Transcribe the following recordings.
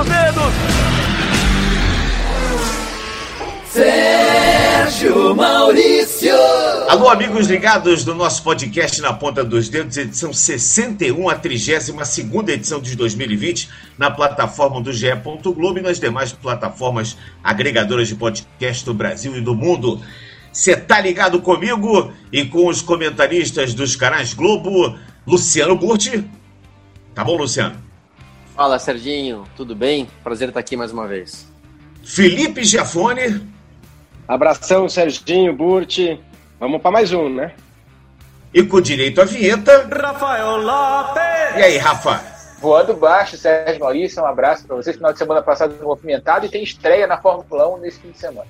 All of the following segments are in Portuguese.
dos dedos. Sérgio Maurício. Alô, amigos ligados no nosso podcast Na Ponta dos Dedos, edição 61, a 32 edição de 2020, na plataforma do GE. Globo e nas demais plataformas agregadoras de podcast do Brasil e do mundo. Você tá ligado comigo e com os comentaristas dos canais Globo, Luciano Burti. Tá bom, Luciano? Fala, Serginho. Tudo bem? Prazer estar aqui mais uma vez. Felipe Giafone. Abração, Serginho, Burti. Vamos para mais um, né? E com direito à vinheta. Rafael Lopes. E aí, Rafa? Voando baixo, Sérgio Maurício, um abraço para vocês. Final de semana passado movimentado e tem estreia na Fórmula 1 nesse fim de semana.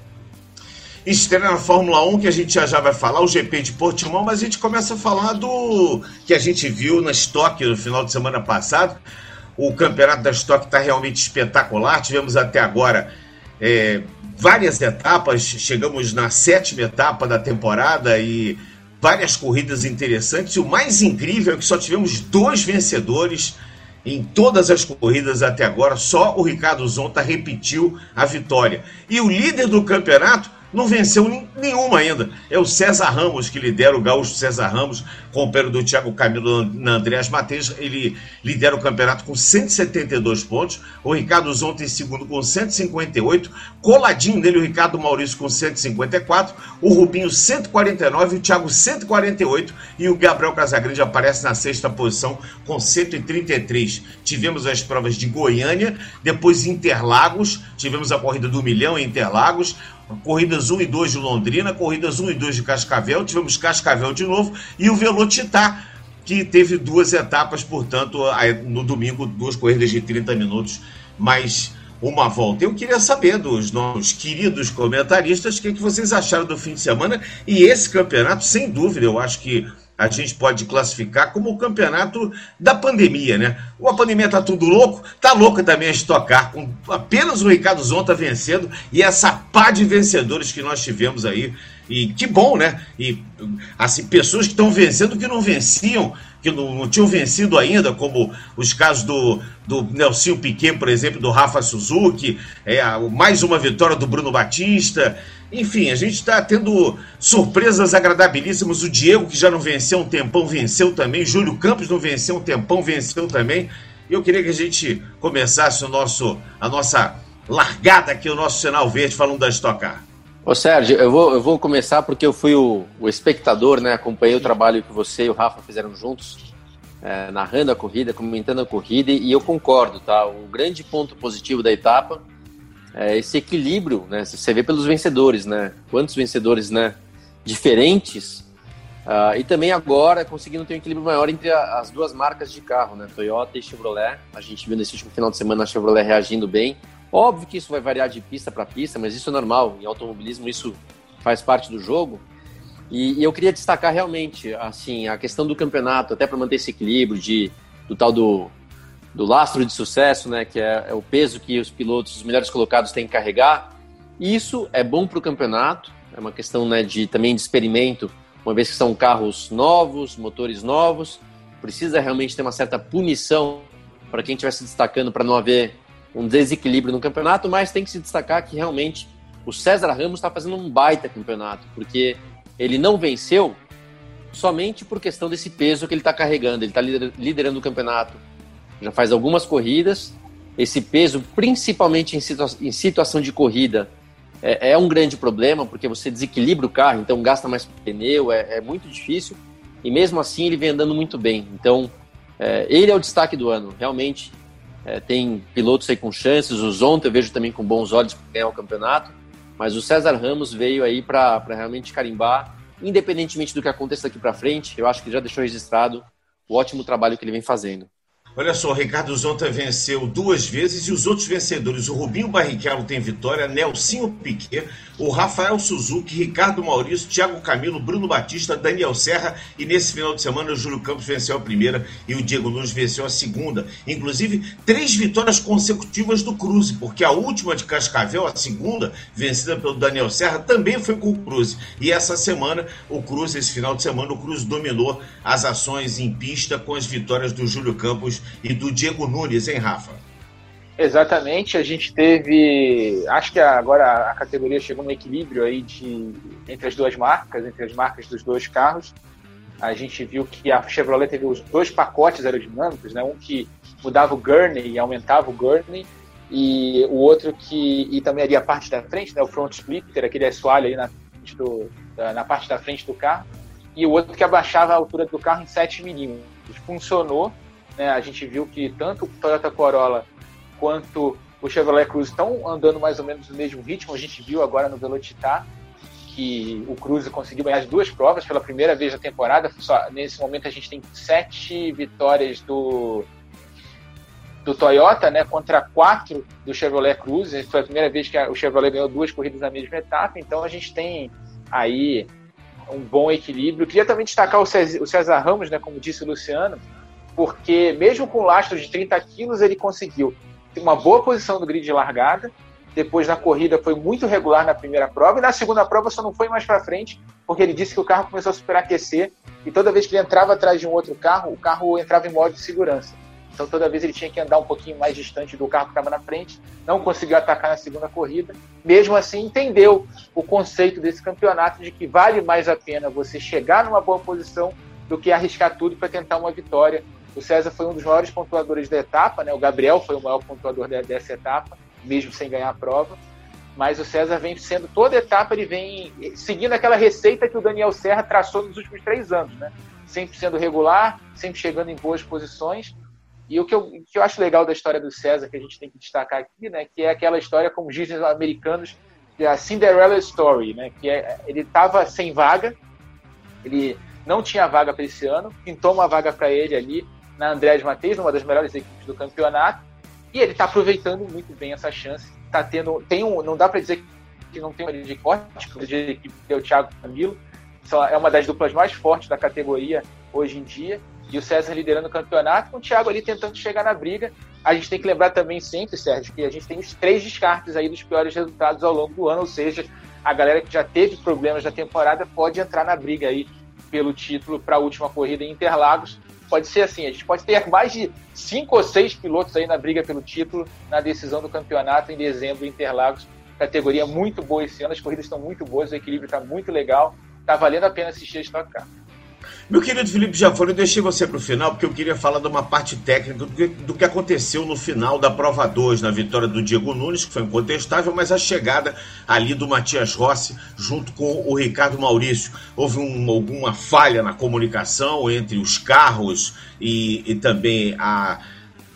Estreia na Fórmula 1, que a gente já, já vai falar, o GP de Portimão, mas a gente começa a falar do que a gente viu na Stock no final de semana passado. O campeonato da Stock está realmente espetacular. Tivemos até agora é, várias etapas, chegamos na sétima etapa da temporada e várias corridas interessantes. E o mais incrível é que só tivemos dois vencedores em todas as corridas até agora, só o Ricardo Zonta repetiu a vitória. E o líder do campeonato não venceu nenhuma ainda. É o César Ramos que lidera o gaúcho César Ramos, companheiro do Thiago Camilo na Andreas Matheus. Ele lidera o campeonato com 172 pontos. O Ricardo Zonta em segundo com 158. Coladinho nele o Ricardo Maurício com 154. O Rubinho 149. O Thiago 148. E o Gabriel Casagrande aparece na sexta posição com 133. Tivemos as provas de Goiânia, depois Interlagos. Tivemos a corrida do milhão em Interlagos corridas 1 e 2 de Londrina, corridas 1 e 2 de Cascavel, tivemos Cascavel de novo e o Velocitar, que teve duas etapas, portanto, no domingo, duas corridas de 30 minutos, mais uma volta. Eu queria saber dos nossos queridos comentaristas o que, é que vocês acharam do fim de semana e esse campeonato, sem dúvida, eu acho que a gente pode classificar como o campeonato da pandemia, né? A pandemia tá tudo louco, tá louca também a estocar, com apenas o Ricardo Zonta vencendo e essa pá de vencedores que nós tivemos aí. E que bom, né? E assim, pessoas que estão vencendo que não venciam, que não, não, tinham vencido ainda, como os casos do, do Nelson Piquet, por exemplo, do Rafa Suzuki, é, mais uma vitória do Bruno Batista. Enfim, a gente está tendo surpresas agradabilíssimas. O Diego, que já não venceu um tempão, venceu também. Júlio Campos não venceu um tempão, venceu também. Eu queria que a gente começasse o nosso, a nossa largada aqui, o nosso sinal verde, falando da Stock Car. Ô Sérgio, eu vou, eu vou começar porque eu fui o, o espectador, né? Acompanhei o trabalho que você e o Rafa fizeram juntos, é, narrando a corrida, comentando a corrida, e eu concordo, tá? O grande ponto positivo da etapa é, esse equilíbrio, né? Você vê pelos vencedores, né? Quantos vencedores, né? Diferentes. Uh, e também agora conseguindo ter um equilíbrio maior entre a, as duas marcas de carro, né? Toyota e Chevrolet. A gente viu nesse último final de semana a Chevrolet reagindo bem. Óbvio que isso vai variar de pista para pista, mas isso é normal. Em automobilismo isso faz parte do jogo. E, e eu queria destacar realmente, assim, a questão do campeonato, até para manter esse equilíbrio de do tal do do lastro de sucesso, né, que é, é, o peso que os pilotos, os melhores colocados, têm que carregar. Isso é bom para o campeonato, é uma questão né, de também de experimento, uma vez que são carros novos, motores novos, precisa realmente ter uma certa punição para quem estiver se destacando para não haver um desequilíbrio no campeonato, mas tem que se destacar que realmente o César Ramos está fazendo um baita campeonato, porque ele não venceu somente por questão desse peso que ele está carregando, ele está liderando o campeonato já faz algumas corridas. Esse peso, principalmente em, situa em situação de corrida, é, é, um grande problema, porque você desequilibra o carro, então gasta mais pneu, é, é muito difícil. E mesmo assim ele vem andando muito bem. Então, é, ele é o destaque do ano. Realmente, é, tem pilotos aí com chances. O Zonta eu vejo também com bons olhos para ganhar o campeonato. Mas o César Ramos veio aí para realmente carimbar, independentemente do que aconteça daqui para frente. Eu acho que já deixou registrado o ótimo trabalho que ele vem fazendo. Olha só, o Ricardo Zonta venceu duas vezes e os outros vencedores, o Rubinho Barrichello tem vitória, Nelsinho Piquet, o Rafael Suzuki, Ricardo Maurício, Thiago Camilo, Bruno Batista, Daniel Serra e nesse final de semana o Júlio Campos venceu a primeira e o Diego Nunes venceu a segunda. Inclusive, três vitórias consecutivas do Cruze, porque a última de Cascavel, a segunda, vencida pelo Daniel Serra, também foi com o Cruze. E essa semana, o Cruze, esse final de semana, o Cruze dominou as ações em pista com as vitórias do Júlio Campos e do Diego Nunes, hein, Rafa? Exatamente, a gente teve. Acho que agora a categoria chegou no equilíbrio aí de, entre as duas marcas, entre as marcas dos dois carros. A gente viu que a Chevrolet teve os dois pacotes aerodinâmicos, né? um que mudava o gurney e aumentava o gurney, e o outro que e também ali a parte da frente, né? o front splitter, aquele assoalho aí na, do, na parte da frente do carro, e o outro que abaixava a altura do carro em 7 milímetros. Funcionou, né? a gente viu que tanto o Toyota Corolla quanto o Chevrolet Cruze estão andando mais ou menos no mesmo ritmo. A gente viu agora no Velocitar que o Cruze conseguiu ganhar as duas provas pela primeira vez na temporada. Só, nesse momento a gente tem sete vitórias do do Toyota, né, contra quatro do Chevrolet Cruze. Foi a primeira vez que o Chevrolet ganhou duas corridas na mesma etapa. Então a gente tem aí um bom equilíbrio. Queria também destacar o César, o César Ramos, né, como disse o Luciano, porque mesmo com lastro de 30 quilos ele conseguiu uma boa posição no grid de largada. Depois na corrida foi muito regular na primeira prova e na segunda prova só não foi mais para frente porque ele disse que o carro começou a superaquecer e toda vez que ele entrava atrás de um outro carro, o carro entrava em modo de segurança. Então toda vez ele tinha que andar um pouquinho mais distante do carro que estava na frente, não conseguiu atacar na segunda corrida. Mesmo assim, entendeu o conceito desse campeonato de que vale mais a pena você chegar numa boa posição do que arriscar tudo para tentar uma vitória o César foi um dos maiores pontuadores da etapa, né? O Gabriel foi o maior pontuador dessa etapa, mesmo sem ganhar a prova. Mas o César vem sendo toda etapa, ele vem seguindo aquela receita que o Daniel Serra traçou nos últimos três anos, né? Sempre sendo regular, sempre chegando em boas posições. E o que eu, que eu acho legal da história do César, que a gente tem que destacar aqui, né? Que é aquela história, como dizem os americanos, é a Cinderella Story, né? Que é, ele estava sem vaga, ele não tinha vaga para esse ano, pintou uma vaga para ele ali, na Andrés Matheus, uma das melhores equipes do campeonato, e ele está aproveitando muito bem essa chance. Tá tendo, tem um, não dá para dizer que não tem uma de corte, de equipe é o Thiago Camilo, é uma das duplas mais fortes da categoria hoje em dia, e o César liderando o campeonato, com o Thiago ali tentando chegar na briga. A gente tem que lembrar também sempre, Sérgio, que a gente tem os três descartes aí dos piores resultados ao longo do ano, ou seja, a galera que já teve problemas da temporada pode entrar na briga aí pelo título para a última corrida em Interlagos pode ser assim, a gente pode ter mais de cinco ou seis pilotos aí na briga pelo título na decisão do campeonato em dezembro em Interlagos. Categoria muito boa esse ano, as corridas estão muito boas, o equilíbrio está muito legal, está valendo a pena assistir a Stock Car. Meu querido Felipe Jafone, eu deixei você para o final porque eu queria falar de uma parte técnica do que, do que aconteceu no final da prova 2, na vitória do Diego Nunes, que foi incontestável, mas a chegada ali do Matias Rossi junto com o Ricardo Maurício. Houve um, alguma falha na comunicação entre os carros e, e também a,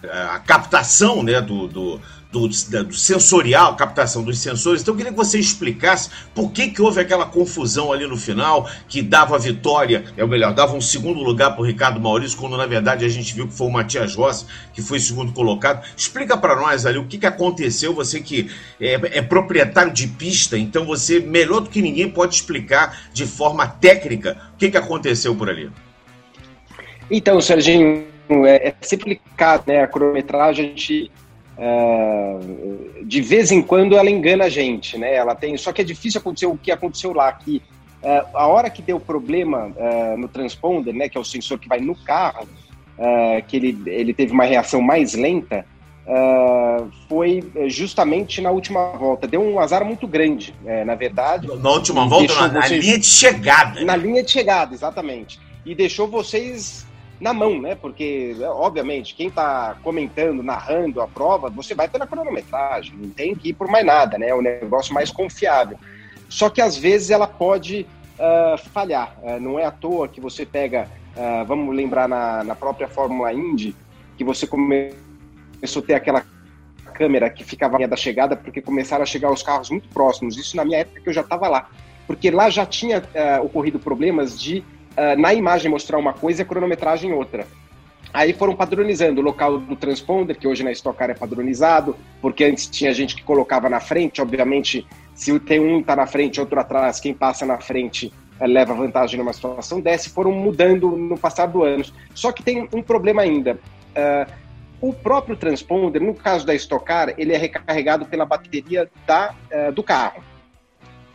a captação né, do, do do, do, sensorial, captação dos sensores. Então eu queria que você explicasse por que, que houve aquela confusão ali no final, que dava vitória, é o melhor, dava um segundo lugar para o Ricardo Maurício, quando na verdade a gente viu que foi o Matias Rossi que foi segundo colocado. Explica para nós ali o que, que aconteceu, você que é, é proprietário de pista, então você, melhor do que ninguém, pode explicar de forma técnica o que, que aconteceu por ali. Então, Serginho, é, é simplificado, né? A cronometragem a gente é, de vez em quando ela engana a gente, né? Ela tem, só que é difícil acontecer o que aconteceu lá, que é, a hora que deu problema é, no transponder, né, que é o sensor que vai no carro, que ele, ele teve uma reação mais lenta, foi justamente na última volta. Deu um azar muito grande, na verdade. Na última volta, na, vocês... na linha de chegada. Na linha de chegada, exatamente. E deixou vocês na mão, né? Porque, obviamente, quem está comentando, narrando a prova, você vai pela cronometragem, não tem que ir por mais nada, né? É o negócio mais confiável. Só que às vezes ela pode uh, falhar. Uh, não é à toa que você pega, uh, vamos lembrar na, na própria Fórmula Indy, que você começou a ter aquela câmera que ficava da chegada, porque começaram a chegar os carros muito próximos. Isso na minha época que eu já estava lá. Porque lá já tinha ocorrido problemas de uh, na imagem mostrar uma coisa e a cronometragem outra. Aí foram padronizando o local do transponder, que hoje na Stock Car é padronizado, porque antes tinha gente que colocava na frente, obviamente, se tem um está na frente, outro atrás, quem passa na frente uh, leva vantagem numa situação dessa, foram mudando no passar do anos. Só que tem um problema ainda. Uh, o próprio transponder, no caso da Stock Car, ele é recarregado pela bateria da, uh, do carro.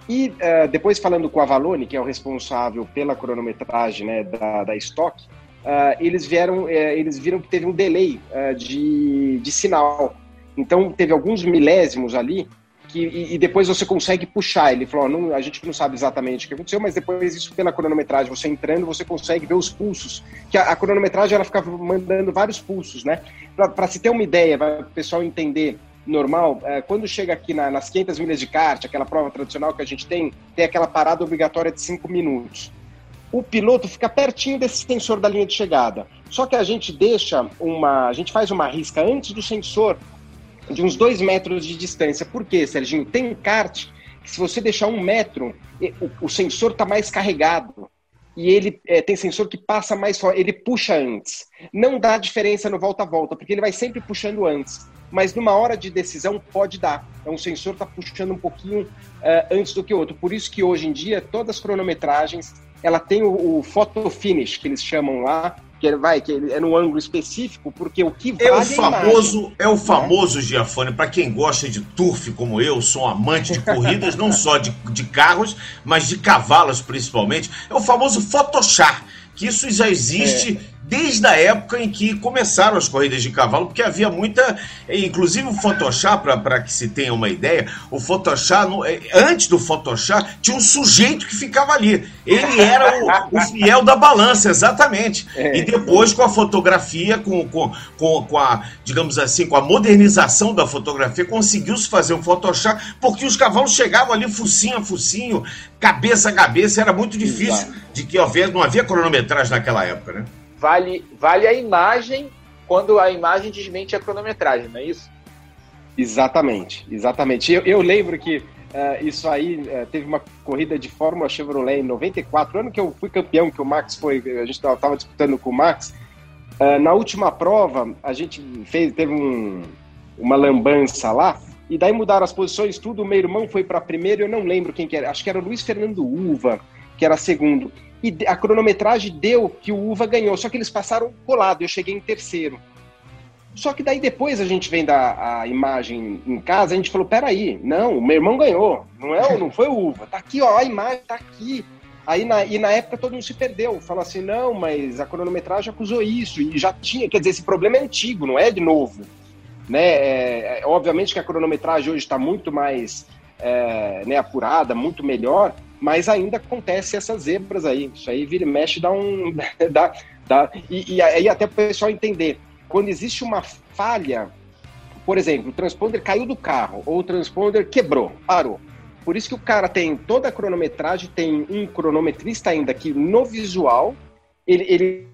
E uh, depois falando com a Valone, que é o responsável pela cronometragem né, da, da Stock, uh, eles vieram, uh, eles viram que teve um delay de, de sinal. Então teve alguns milésimos ali que, e, e, depois você consegue puxar. Ele falou: não, a gente não sabe exatamente o que aconteceu, mas depois isso pela cronometragem, você entrando, você consegue ver os pulsos. Que a, a cronometragem ela ficava mandando vários pulsos, né? Para se ter uma ideia, para o pessoal entender normal, é, quando chega aqui na, nas 500 milhas de kart, aquela prova tradicional que a gente tem, tem aquela parada obrigatória de 5 minutos. O piloto fica pertinho desse sensor da linha de chegada. Só que a gente deixa uma. A gente faz uma risca antes do sensor de uns dois metros de distância. Por quê, Serginho? Tem kart que se você deixar um metro, o, o sensor está mais carregado. E ele é, tem sensor que passa mais forte, ele puxa antes. Não dá diferença no volta-volta, porque ele vai sempre puxando antes. Mas numa hora de decisão pode dar. Então, o sensor está puxando um pouquinho uh, antes do que o outro. Por isso que hoje em dia todas as cronometragens ela tem o, o photo finish que eles chamam lá, que ele vai, que ele é no ângulo específico, porque o que vale é o famoso, é, é o famoso Giafone, para quem gosta de turf como eu, sou um amante de corridas, não só de, de carros, mas de cavalos principalmente, é o famoso Photoshop, que isso já existe é desde a época em que começaram as corridas de cavalo, porque havia muita. Inclusive o Photoshop, para que se tenha uma ideia, o Photoshop, é, antes do Photoshop, tinha um sujeito que ficava ali. Ele era o, o fiel da balança, exatamente. É. E depois, com a fotografia, com, com, com, com, a, digamos assim, com a modernização da fotografia, conseguiu-se fazer o Photoshop, porque os cavalos chegavam ali focinho a focinho, cabeça a cabeça, era muito difícil Exato. de que houvesse, não havia cronometragem naquela época, né? Vale, vale a imagem quando a imagem desmente a cronometragem, não é isso? Exatamente, exatamente. Eu, eu lembro que uh, isso aí uh, teve uma corrida de Fórmula Chevrolet em 94, ano que eu fui campeão, que o Max foi, a gente estava disputando com o Max. Uh, na última prova, a gente fez, teve um, uma lambança lá, e daí mudaram as posições, tudo. O meu irmão foi para primeiro, eu não lembro quem que era, acho que era o Luiz Fernando Uva, que era segundo e a cronometragem deu que o Uva ganhou, só que eles passaram colado, eu cheguei em terceiro. Só que daí depois a gente vendo a, a imagem em casa, a gente falou, peraí, não, o meu irmão ganhou, não é, não foi o Uva, tá aqui, ó, a imagem tá aqui. Aí na, e na época todo mundo se perdeu, falou assim, não, mas a cronometragem acusou isso, e já tinha, quer dizer, esse problema é antigo, não é de novo. Né? É, é, obviamente que a cronometragem hoje está muito mais é, né, apurada, muito melhor, mas ainda acontece essas zebras aí. Isso aí vira e mexe, dá um. dá, dá, e, e aí até o pessoal entender. Quando existe uma falha, por exemplo, o transponder caiu do carro, ou o transponder quebrou, parou. Por isso que o cara tem toda a cronometragem, tem um cronometrista ainda que no visual, ele, ele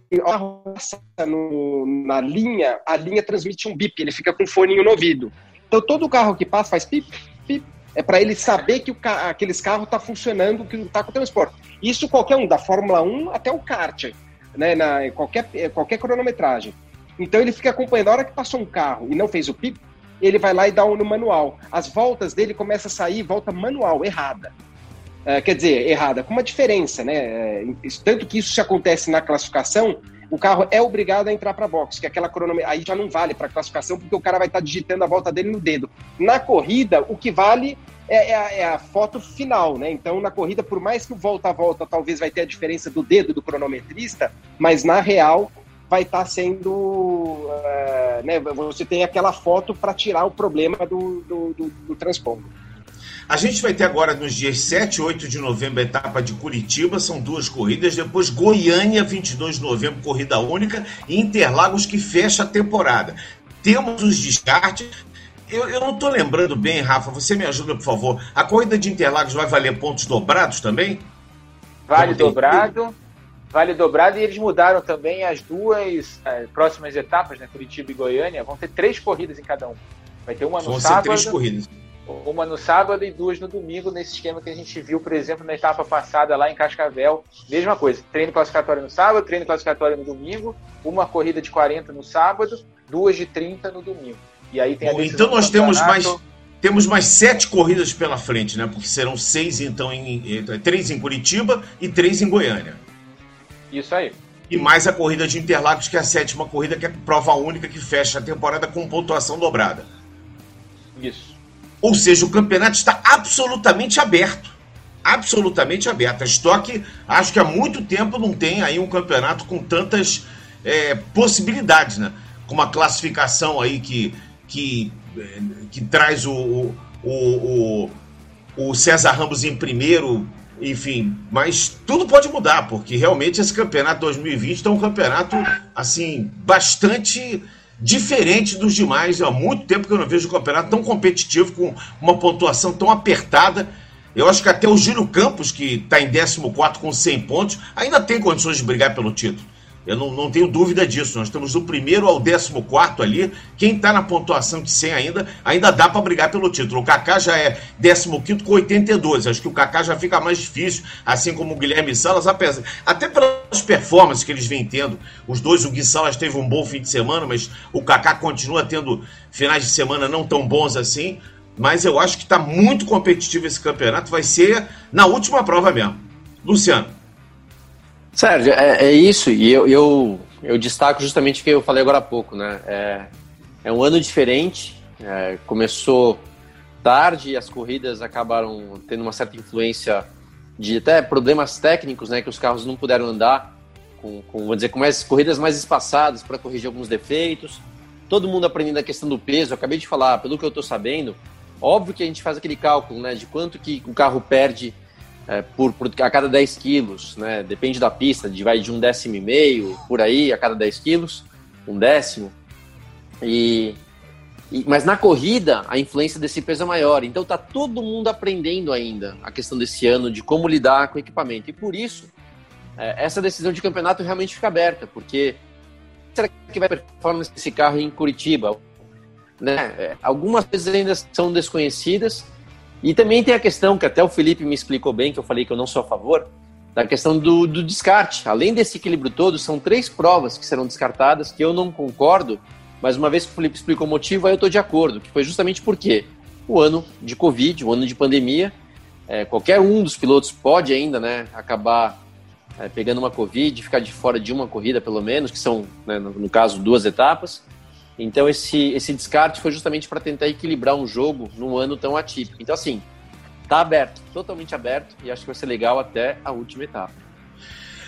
no, na linha, a linha transmite um bip, ele fica com um foninho no ouvido. Então todo carro que passa faz pip, pip, é para ele saber que ca aqueles carros tá funcionando, que está com o transporte. Isso qualquer um, da Fórmula 1 até o kart, né, na, qualquer, qualquer cronometragem. Então ele fica acompanhando. A hora que passou um carro e não fez o pip, ele vai lá e dá um no manual. As voltas dele começam a sair volta manual, errada. Uh, quer dizer, errada, com uma diferença, né? É, tanto que isso se acontece na classificação, o carro é obrigado a entrar para box, que aquela cronometragem aí já não vale para classificação, porque o cara vai estar tá digitando a volta dele no dedo. Na corrida, o que vale é, é, a, é, a, foto final, né? Então, na corrida, por mais que o volta a volta talvez vai ter a diferença do dedo do cronometrista, mas na real vai estar tá sendo. Uh, né, você tem aquela foto para tirar o problema do, do, do, do. A gente vai ter agora nos dias 7 e 8 de novembro a etapa de Curitiba, são duas corridas. Depois Goiânia, 22 de novembro, corrida única. E Interlagos que fecha a temporada. Temos os descartes. Eu, eu não estou lembrando bem, Rafa, você me ajuda, por favor. A corrida de Interlagos vai valer pontos dobrados também? Vale dobrado. Vale dobrado e eles mudaram também as duas é, próximas etapas, né? Curitiba e Goiânia. Vão ter três corridas em cada um. Vai ter uma no Vão sábado. Vão ser três corridas uma no sábado e duas no domingo, nesse esquema que a gente viu, por exemplo, na etapa passada lá em Cascavel. Mesma coisa, treino classificatório no sábado, treino classificatório no domingo, uma corrida de 40 no sábado, duas de 30 no domingo. E aí tem Bom, então nós temos mais temos mais sete corridas pela frente, né? Porque serão seis então em três em Curitiba e três em Goiânia. Isso aí. E mais a corrida de Interlagos, que é a sétima corrida, que é prova única que fecha a temporada com pontuação dobrada. Isso. Ou seja, o campeonato está absolutamente aberto. Absolutamente aberto. A Stock, acho que há muito tempo não tem aí um campeonato com tantas é, possibilidades, né? Com uma classificação aí que, que que traz o, o, o, o César Ramos em primeiro, enfim, mas tudo pode mudar, porque realmente esse campeonato 2020 é um campeonato assim bastante diferente dos demais. Há muito tempo que eu não vejo um campeonato tão competitivo, com uma pontuação tão apertada. Eu acho que até o Giro Campos, que está em 14 com 100 pontos, ainda tem condições de brigar pelo título. Eu não, não tenho dúvida disso. Nós estamos do primeiro ao 14 ali. Quem está na pontuação de 100 ainda, ainda dá para brigar pelo título. O Kaká já é 15 com 82. Acho que o Kaká já fica mais difícil, assim como o Guilherme Salas, apesar, até pelas performances que eles vêm tendo. Os dois, o Gui Salas teve um bom fim de semana, mas o Kaká continua tendo finais de semana não tão bons assim. Mas eu acho que está muito competitivo esse campeonato. Vai ser na última prova mesmo. Luciano. Sérgio, é, é isso, e eu, eu, eu, destaco justamente o que eu falei agora há pouco, né? É, é um ano diferente, é, começou tarde e as corridas acabaram tendo uma certa influência de até problemas técnicos, né? Que os carros não puderam andar, com, com vou dizer, com mais corridas mais espaçadas para corrigir alguns defeitos. Todo mundo aprendendo a questão do peso, eu acabei de falar, pelo que eu estou sabendo, óbvio que a gente faz aquele cálculo, né? De quanto que o carro perde é, por, por, a cada 10 quilos, né? Depende da pista, de, vai de um décimo e meio, por aí, a cada 10 quilos, um décimo. E, e, mas na corrida, a influência desse peso é maior. Então tá todo mundo aprendendo ainda a questão desse ano de como lidar com o equipamento. E por isso, é, essa decisão de campeonato realmente fica aberta, porque será que vai performance desse carro em Curitiba? Né? É, algumas coisas ainda são desconhecidas, e também tem a questão que até o Felipe me explicou bem, que eu falei que eu não sou a favor, da questão do, do descarte. Além desse equilíbrio todo, são três provas que serão descartadas, que eu não concordo, mas uma vez que o Felipe explicou o motivo, aí eu estou de acordo, que foi justamente porque o ano de Covid, o ano de pandemia, é, qualquer um dos pilotos pode ainda né, acabar é, pegando uma Covid, ficar de fora de uma corrida pelo menos, que são, né, no, no caso, duas etapas. Então esse, esse descarte foi justamente para tentar equilibrar um jogo num ano tão atípico. Então assim, tá aberto, totalmente aberto e acho que vai ser legal até a última etapa.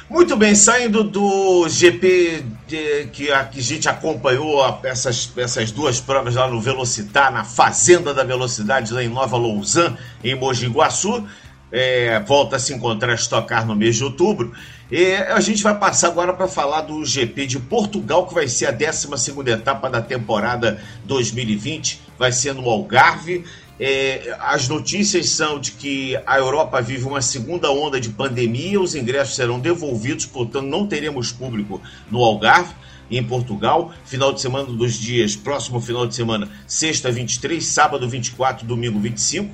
Muito bem, saindo do GP de, que, a, que a gente acompanhou a, essas, essas duas provas lá no Velocitar, na Fazenda da Velocidade, lá em Nova Lausanne, em Mogi Guaçu. É, volta a se encontrar a estocar no mês de outubro. E a gente vai passar agora para falar do GP de Portugal, que vai ser a 12 etapa da temporada 2020, vai ser no Algarve. É, as notícias são de que a Europa vive uma segunda onda de pandemia, os ingressos serão devolvidos, portanto, não teremos público no Algarve. Em Portugal, final de semana dos dias, próximo final de semana, sexta 23, sábado 24, domingo 25.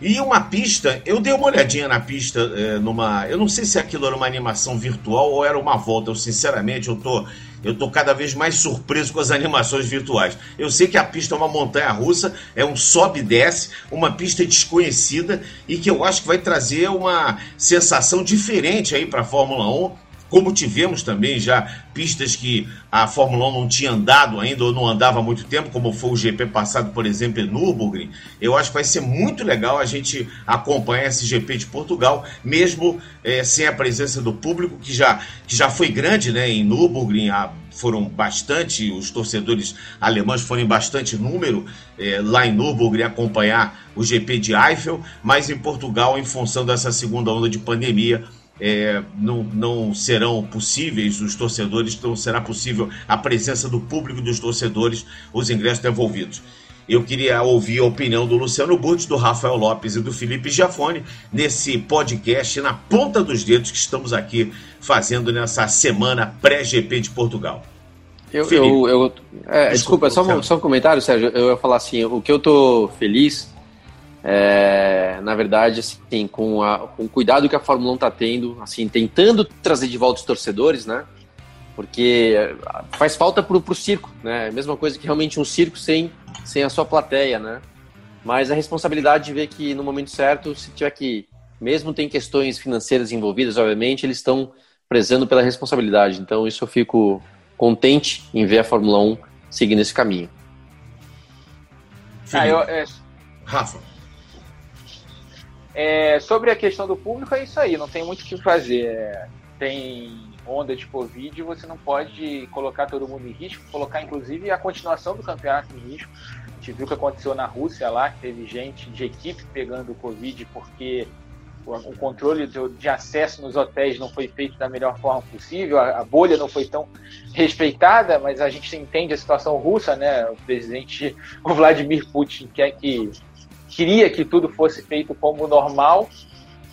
E uma pista, eu dei uma olhadinha na pista é, numa. Eu não sei se aquilo era uma animação virtual ou era uma volta. Eu, sinceramente, eu tô, eu tô cada vez mais surpreso com as animações virtuais. Eu sei que a pista é uma montanha russa, é um sobe e desce, uma pista desconhecida e que eu acho que vai trazer uma sensação diferente aí para a Fórmula 1 como tivemos também já pistas que a Fórmula 1 não tinha andado ainda ou não andava há muito tempo, como foi o GP passado, por exemplo, em Nürburgring, eu acho que vai ser muito legal a gente acompanhar esse GP de Portugal, mesmo é, sem a presença do público, que já, que já foi grande né, em Nürburgring, a, foram bastante, os torcedores alemães foram em bastante número é, lá em Nürburgring acompanhar o GP de Eiffel, mas em Portugal, em função dessa segunda onda de pandemia, é, não, não serão possíveis os torcedores, não será possível a presença do público dos torcedores, os ingressos devolvidos. Eu queria ouvir a opinião do Luciano Burti, do Rafael Lopes e do Felipe Giafone nesse podcast na ponta dos dedos que estamos aqui fazendo nessa semana pré-GP de Portugal. Eu, eu, eu é, desculpa, desculpa só, um, só um comentário, Sérgio. Eu ia falar assim: o que eu tô feliz é, na verdade, assim, com, a, com o cuidado que a Fórmula 1 está tendo, assim, tentando trazer de volta os torcedores, né? Porque faz falta pro, pro circo, né? É a mesma coisa que realmente um circo sem, sem a sua plateia, né? Mas a responsabilidade de ver que no momento certo, se tiver que, mesmo tem questões financeiras envolvidas, obviamente, eles estão prezando pela responsabilidade. Então, isso eu fico contente em ver a Fórmula 1 seguindo esse caminho. Ah, eu, é... Rafa. É, sobre a questão do público, é isso aí, não tem muito o que fazer. É, tem onda de Covid, você não pode colocar todo mundo em risco, colocar inclusive a continuação do campeonato em risco. A gente viu o que aconteceu na Rússia lá, que teve gente de equipe pegando o Covid porque o controle de acesso nos hotéis não foi feito da melhor forma possível, a bolha não foi tão respeitada, mas a gente entende a situação russa, né? O presidente Vladimir Putin quer que queria que tudo fosse feito como normal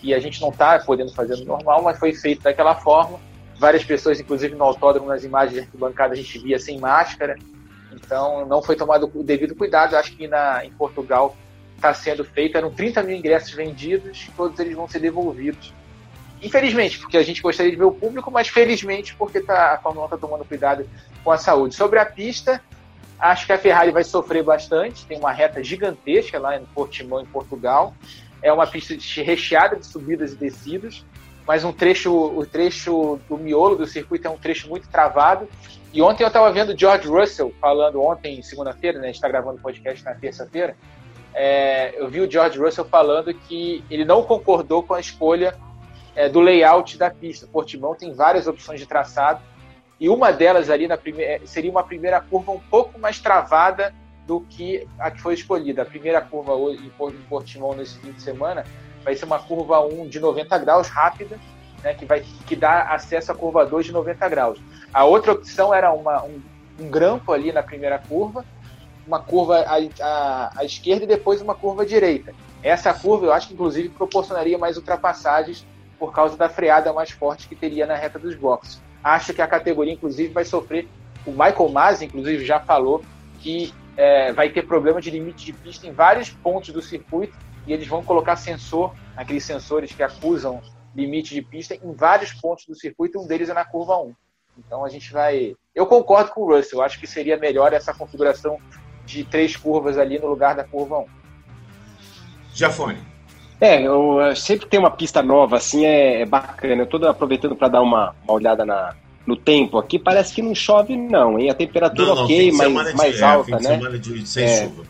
e a gente não está podendo fazer no normal, mas foi feito daquela forma. Várias pessoas, inclusive no autódromo, nas imagens de arquibancada, a gente via sem máscara. Então, não foi tomado o devido cuidado. Acho que na, em Portugal está sendo feito. Eram 30 mil ingressos vendidos, todos eles vão ser devolvidos. Infelizmente, porque a gente gostaria de ver o público, mas felizmente porque tá, a Fórmula 1 está tomando cuidado com a saúde. Sobre a pista, acho que a Ferrari vai sofrer bastante. Tem uma reta gigantesca lá em Portimão, em Portugal. É uma pista recheada de subidas e descidas, mas um trecho, o trecho do miolo do circuito é um trecho muito travado. E ontem eu estava vendo George Russell falando, ontem, segunda-feira, né, a gente está gravando o podcast na terça-feira, é, eu vi o George Russell falando que ele não concordou com a escolha é, do layout da pista. Portimão tem várias opções de traçado e uma delas ali na primeira, é, seria uma primeira curva um pouco mais travada do que a que foi escolhida. A primeira curva em Portimão nesse fim de semana vai ser uma curva 1 de 90 graus rápida, né, que vai que dá acesso à curva 2 de 90 graus. A outra opção era uma, um, um grampo ali na primeira curva uma curva à, à, à, esquerda e depois uma curva à direita. Essa curva eu acho que inclusive proporcionaria mais ultrapassagens por causa da freada mais forte que teria na reta dos boxes. Acho que a categoria inclusive vai sofrer. O Michael Masi inclusive já falou que é, vai ter problema de limite de pista em vários pontos do circuito e eles vão colocar sensor, aqueles sensores que acusam limite de pista em vários pontos do circuito, um deles é na curva 1. Então a gente vai. Eu concordo com o Russell, acho que seria melhor essa configuração de três curvas ali no lugar da curva 1. Jafone. É, eu, sempre tem uma pista nova assim é, é bacana. Eu estou aproveitando para dar uma, uma olhada na, no tempo aqui. Parece que não chove, não, hein? A temperatura não, não, ok, mas mais é, alta, né? De, é, chuva.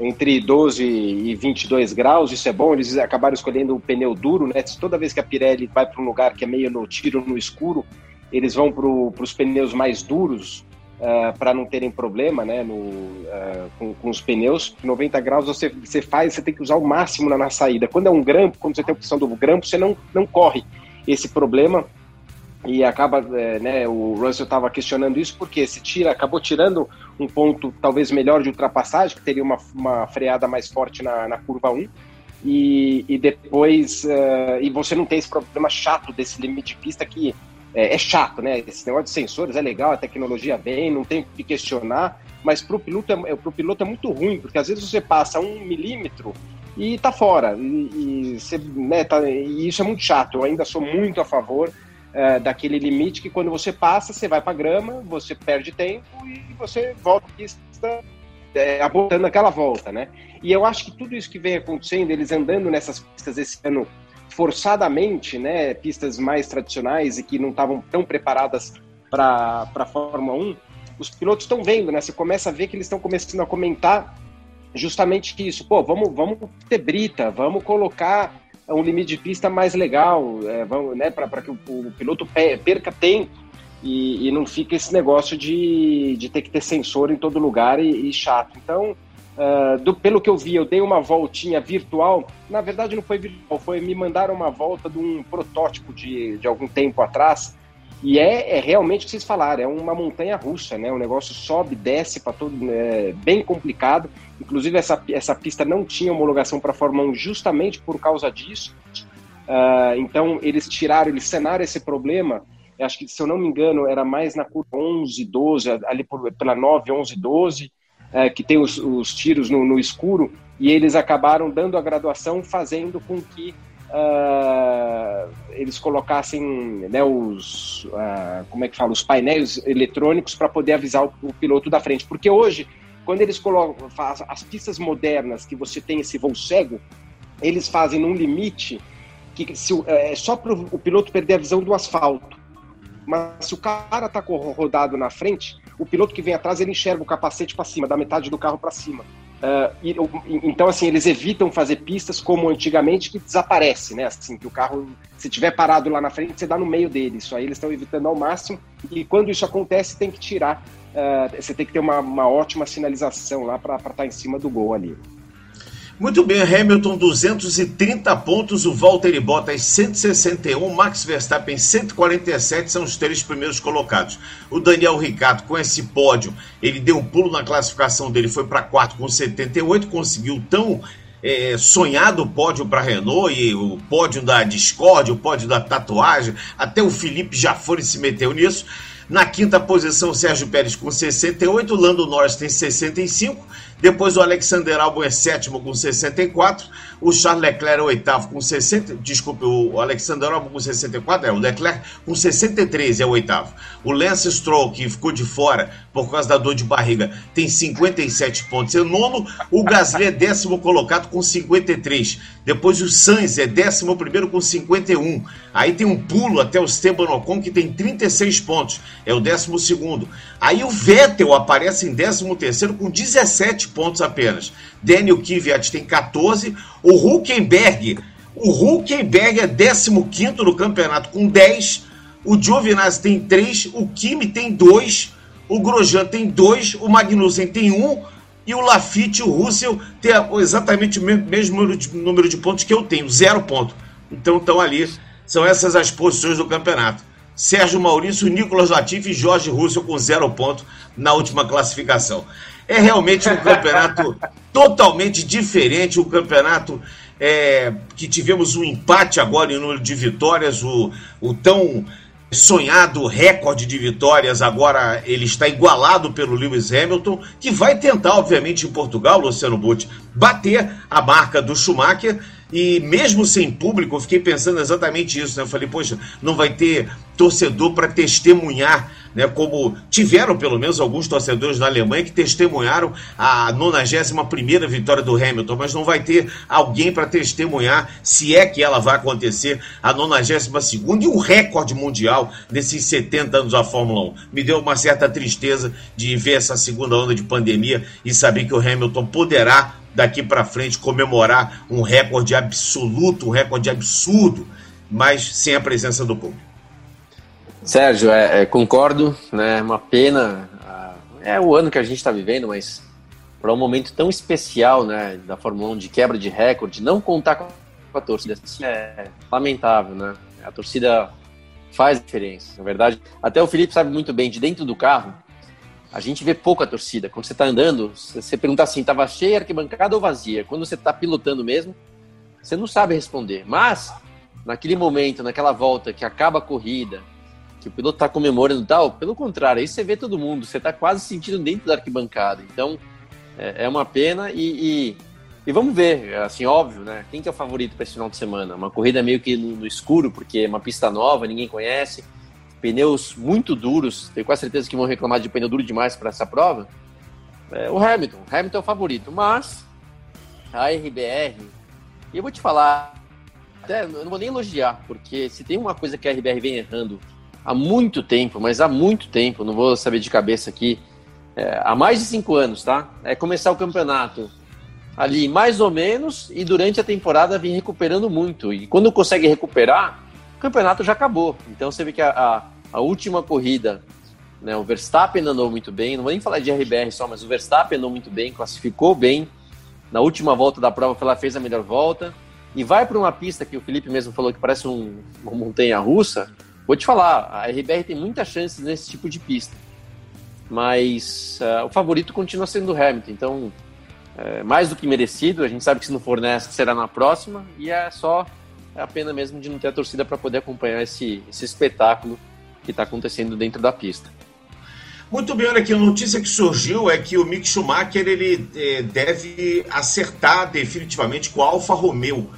Entre 12 e 22 graus, isso é bom. Eles acabaram escolhendo o pneu duro, né? Toda vez que a Pirelli vai para um lugar que é meio no tiro no escuro, eles vão para os pneus mais duros, uh, eh, para não terem problema né, no, uh, com, com, os pneus. 90 graus você, você faz, você tem que usar o máximo na, na, saída. Quando é um grampo, quando você tem a opção do grampo, você não, não corre esse problema e acaba, é, né, o Russell estava questionando isso porque se tira, acabou tirando um ponto talvez melhor de ultrapassagem, que teria uma, uma freada mais forte na, na curva 1, e, e depois, uh, e você não tem esse problema chato desse limite de pista que é, é, chato, né? Esse negócio de sensores é legal, a tecnologia vem, não tem o que questionar, mas para o piloto, é, pro piloto é muito ruim, porque às vezes você passa um milímetro e tá fora. E, e, você, né, tá, e isso é muito chato. Eu ainda sou muito a favor é, daquele limite que quando você passa, você vai para grama, você perde tempo e você volta a pista é, abotando aquela volta, né? E eu acho que tudo isso que vem acontecendo, eles andando nessas pistas esse ano forçadamente, né, pistas mais tradicionais e que não estavam tão preparadas para a Fórmula 1, os pilotos estão vendo, né? Você começa a ver que eles estão começando a comentar justamente isso. Pô, vamos, vamos ter brita, vamos colocar um limite de pista mais legal, é, vamos, né, para que o, o, piloto perca tempo e, e, não fique esse negócio de, de ter que ter sensor em todo lugar e, e chato. Então, Uh, do, pelo que eu vi, eu dei uma voltinha virtual. Na verdade, não foi virtual, foi me mandaram uma volta de um protótipo de, de algum tempo atrás. E é, é realmente o que vocês falaram, é uma montanha russa, né? O negócio sobe, desce para todo, é bem complicado. Inclusive, essa, essa pista não tinha homologação para Fórmula 1 justamente por causa disso. Uh, então, eles tiraram, eles cenaram esse problema. Eu acho que, se eu não me engano, era mais na curva 11, 12, ali por, pela 9, 11, 12 é, que tem os, os tiros no, no, escuro, e eles acabaram dando a graduação, fazendo com que uh, eles colocassem né, os, uh, como é que fala, os painéis eletrônicos para poder avisar o, o, piloto da frente. Porque hoje, quando eles colocam as, as pistas modernas que você tem esse voo cego, eles fazem num limite que se, é só para o piloto perder a visão do asfalto. Mas se o cara está rodado na frente, o piloto que vem atrás ele enxerga o capacete para cima, da metade do carro para cima. Uh, e, então, assim, eles evitam fazer pistas como antigamente, que desaparece, né? Assim, que o carro, se tiver parado lá na frente, você dá no meio dele. Isso aí eles estão evitando ao máximo. E quando isso acontece, tem que tirar uh, você tem que ter uma, uma ótima sinalização lá para estar tá em cima do gol ali. Muito bem, Hamilton 230 pontos, o Valtteri Bottas 161, Max Verstappen 147 são os três primeiros colocados. O Daniel Ricciardo com esse pódio, ele deu um pulo na classificação dele, foi para quarto com 78, conseguiu tão é, sonhado pódio para Renault e o pódio da Discord, o pódio da tatuagem, até o Felipe já foi se meteu nisso. Na quinta posição, Sérgio Pérez com 68, Lando Norris tem 65, depois o Alexander Albon é sétimo com 64, o Charles Leclerc é oitavo com 60, desculpe, o Alexander Albon com 64, é o Leclerc com 63 é o oitavo. O Lance Stroll, que ficou de fora por causa da dor de barriga, tem 57 pontos. É nono, o Gasly é décimo colocado com 53. Depois o Sainz é décimo primeiro com 51. Aí tem um pulo até o Esteban Ocon, que tem 36 pontos. É o décimo segundo. Aí o Vettel aparece em décimo terceiro com 17 pontos apenas. Daniel Kvyat tem 14. O Huckenberg, o Huckenberg é 15 no campeonato com 10. O Giovinazzi tem 3. O Kimi tem 2. O Grosjean tem 2. O Magnussen tem 1. Um, e o Lafitte e o Russell têm exatamente o mesmo número de, número de pontos que eu tenho, zero ponto. Então estão ali, são essas as posições do campeonato. Sérgio Maurício, Nicolas Latifi e Jorge Russell com zero ponto na última classificação. É realmente um campeonato totalmente diferente, um campeonato é, que tivemos um empate agora em número de vitórias, o, o tão sonhado recorde de vitórias, agora ele está igualado pelo Lewis Hamilton, que vai tentar, obviamente, em Portugal, Luciano Butti, bater a marca do Schumacher e mesmo sem público, eu fiquei pensando exatamente isso. Né? Eu falei, poxa, não vai ter torcedor para testemunhar, né? como tiveram pelo menos alguns torcedores na Alemanha que testemunharam a 91 vitória do Hamilton, mas não vai ter alguém para testemunhar se é que ela vai acontecer a 92 e um recorde mundial nesses 70 anos da Fórmula 1. Me deu uma certa tristeza de ver essa segunda onda de pandemia e saber que o Hamilton poderá daqui para frente comemorar um recorde absoluto, um recorde absurdo, mas sem a presença do público. Sérgio, é, é, concordo, né? Uma pena. É o ano que a gente está vivendo, mas para um momento tão especial, né, da Fórmula 1 de quebra de recorde, não contar com a torcida é lamentável, né? A torcida faz diferença, na verdade. Até o Felipe sabe muito bem, de dentro do carro, a gente vê pouco a torcida. Quando você está andando, você pergunta assim, estava cheia a arquibancada ou vazia? Quando você está pilotando mesmo, você não sabe responder. Mas, naquele momento, naquela volta que acaba a corrida, que o piloto está comemorando e tal, pelo contrário, aí você vê todo mundo, você está quase sentindo dentro da arquibancada. Então, é, é uma pena e, e, e, vamos ver, assim, óbvio, né? Quem que é o favorito para esse final de semana? Uma corrida meio que no, no escuro, porque é uma pista nova, ninguém conhece pneus muito duros, tenho quase certeza que vão reclamar de pneu duro demais para essa prova, é o Hamilton. Hamilton é o favorito, mas a RBR, e eu vou te falar, até, eu não vou nem elogiar, porque se tem uma coisa que a RBR vem errando há muito tempo, mas há muito tempo, não vou saber de cabeça aqui, é, há mais de cinco anos, tá? É começar o campeonato ali mais ou menos e durante a temporada vem recuperando muito. E quando consegue recuperar, o campeonato já acabou. Então você vê que a, a, a última corrida, né, o Verstappen andou muito bem, não vou nem falar de RBR só, mas o Verstappen andou muito bem, classificou bem. Na última volta da prova, ela fez a melhor volta. E vai para uma pista que o Felipe mesmo falou que parece um, uma montanha russa. Vou te falar, a RBR tem muitas chances nesse tipo de pista. Mas uh, o favorito continua sendo o Hamilton. Então, é, mais do que merecido. A gente sabe que se não for nessa, será na próxima. E é só a pena mesmo de não ter a torcida para poder acompanhar esse, esse espetáculo que está acontecendo dentro da pista. Muito bem, olha aqui, a notícia que surgiu é que o Mick Schumacher ele é, deve acertar definitivamente com a Alfa Romeo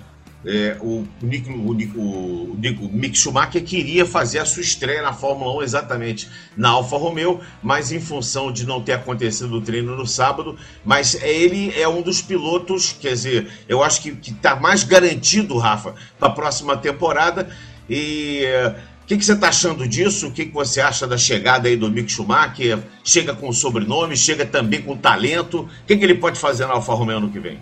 é, o, Nick, o, Nick, o, Nick, o Mick Schumacher queria fazer a sua estreia na Fórmula 1 exatamente na Alfa Romeo, mas em função de não ter acontecido o treino no sábado, mas ele é um dos pilotos, quer dizer, eu acho que está mais garantido, Rafa, para a próxima temporada. E o que, que, você está achando disso? O que, que você acha da chegada aí do Mick Schumacher? Chega com sobrenome, chega também com talento. O que, que ele pode fazer na Alfa Romeo no que vem?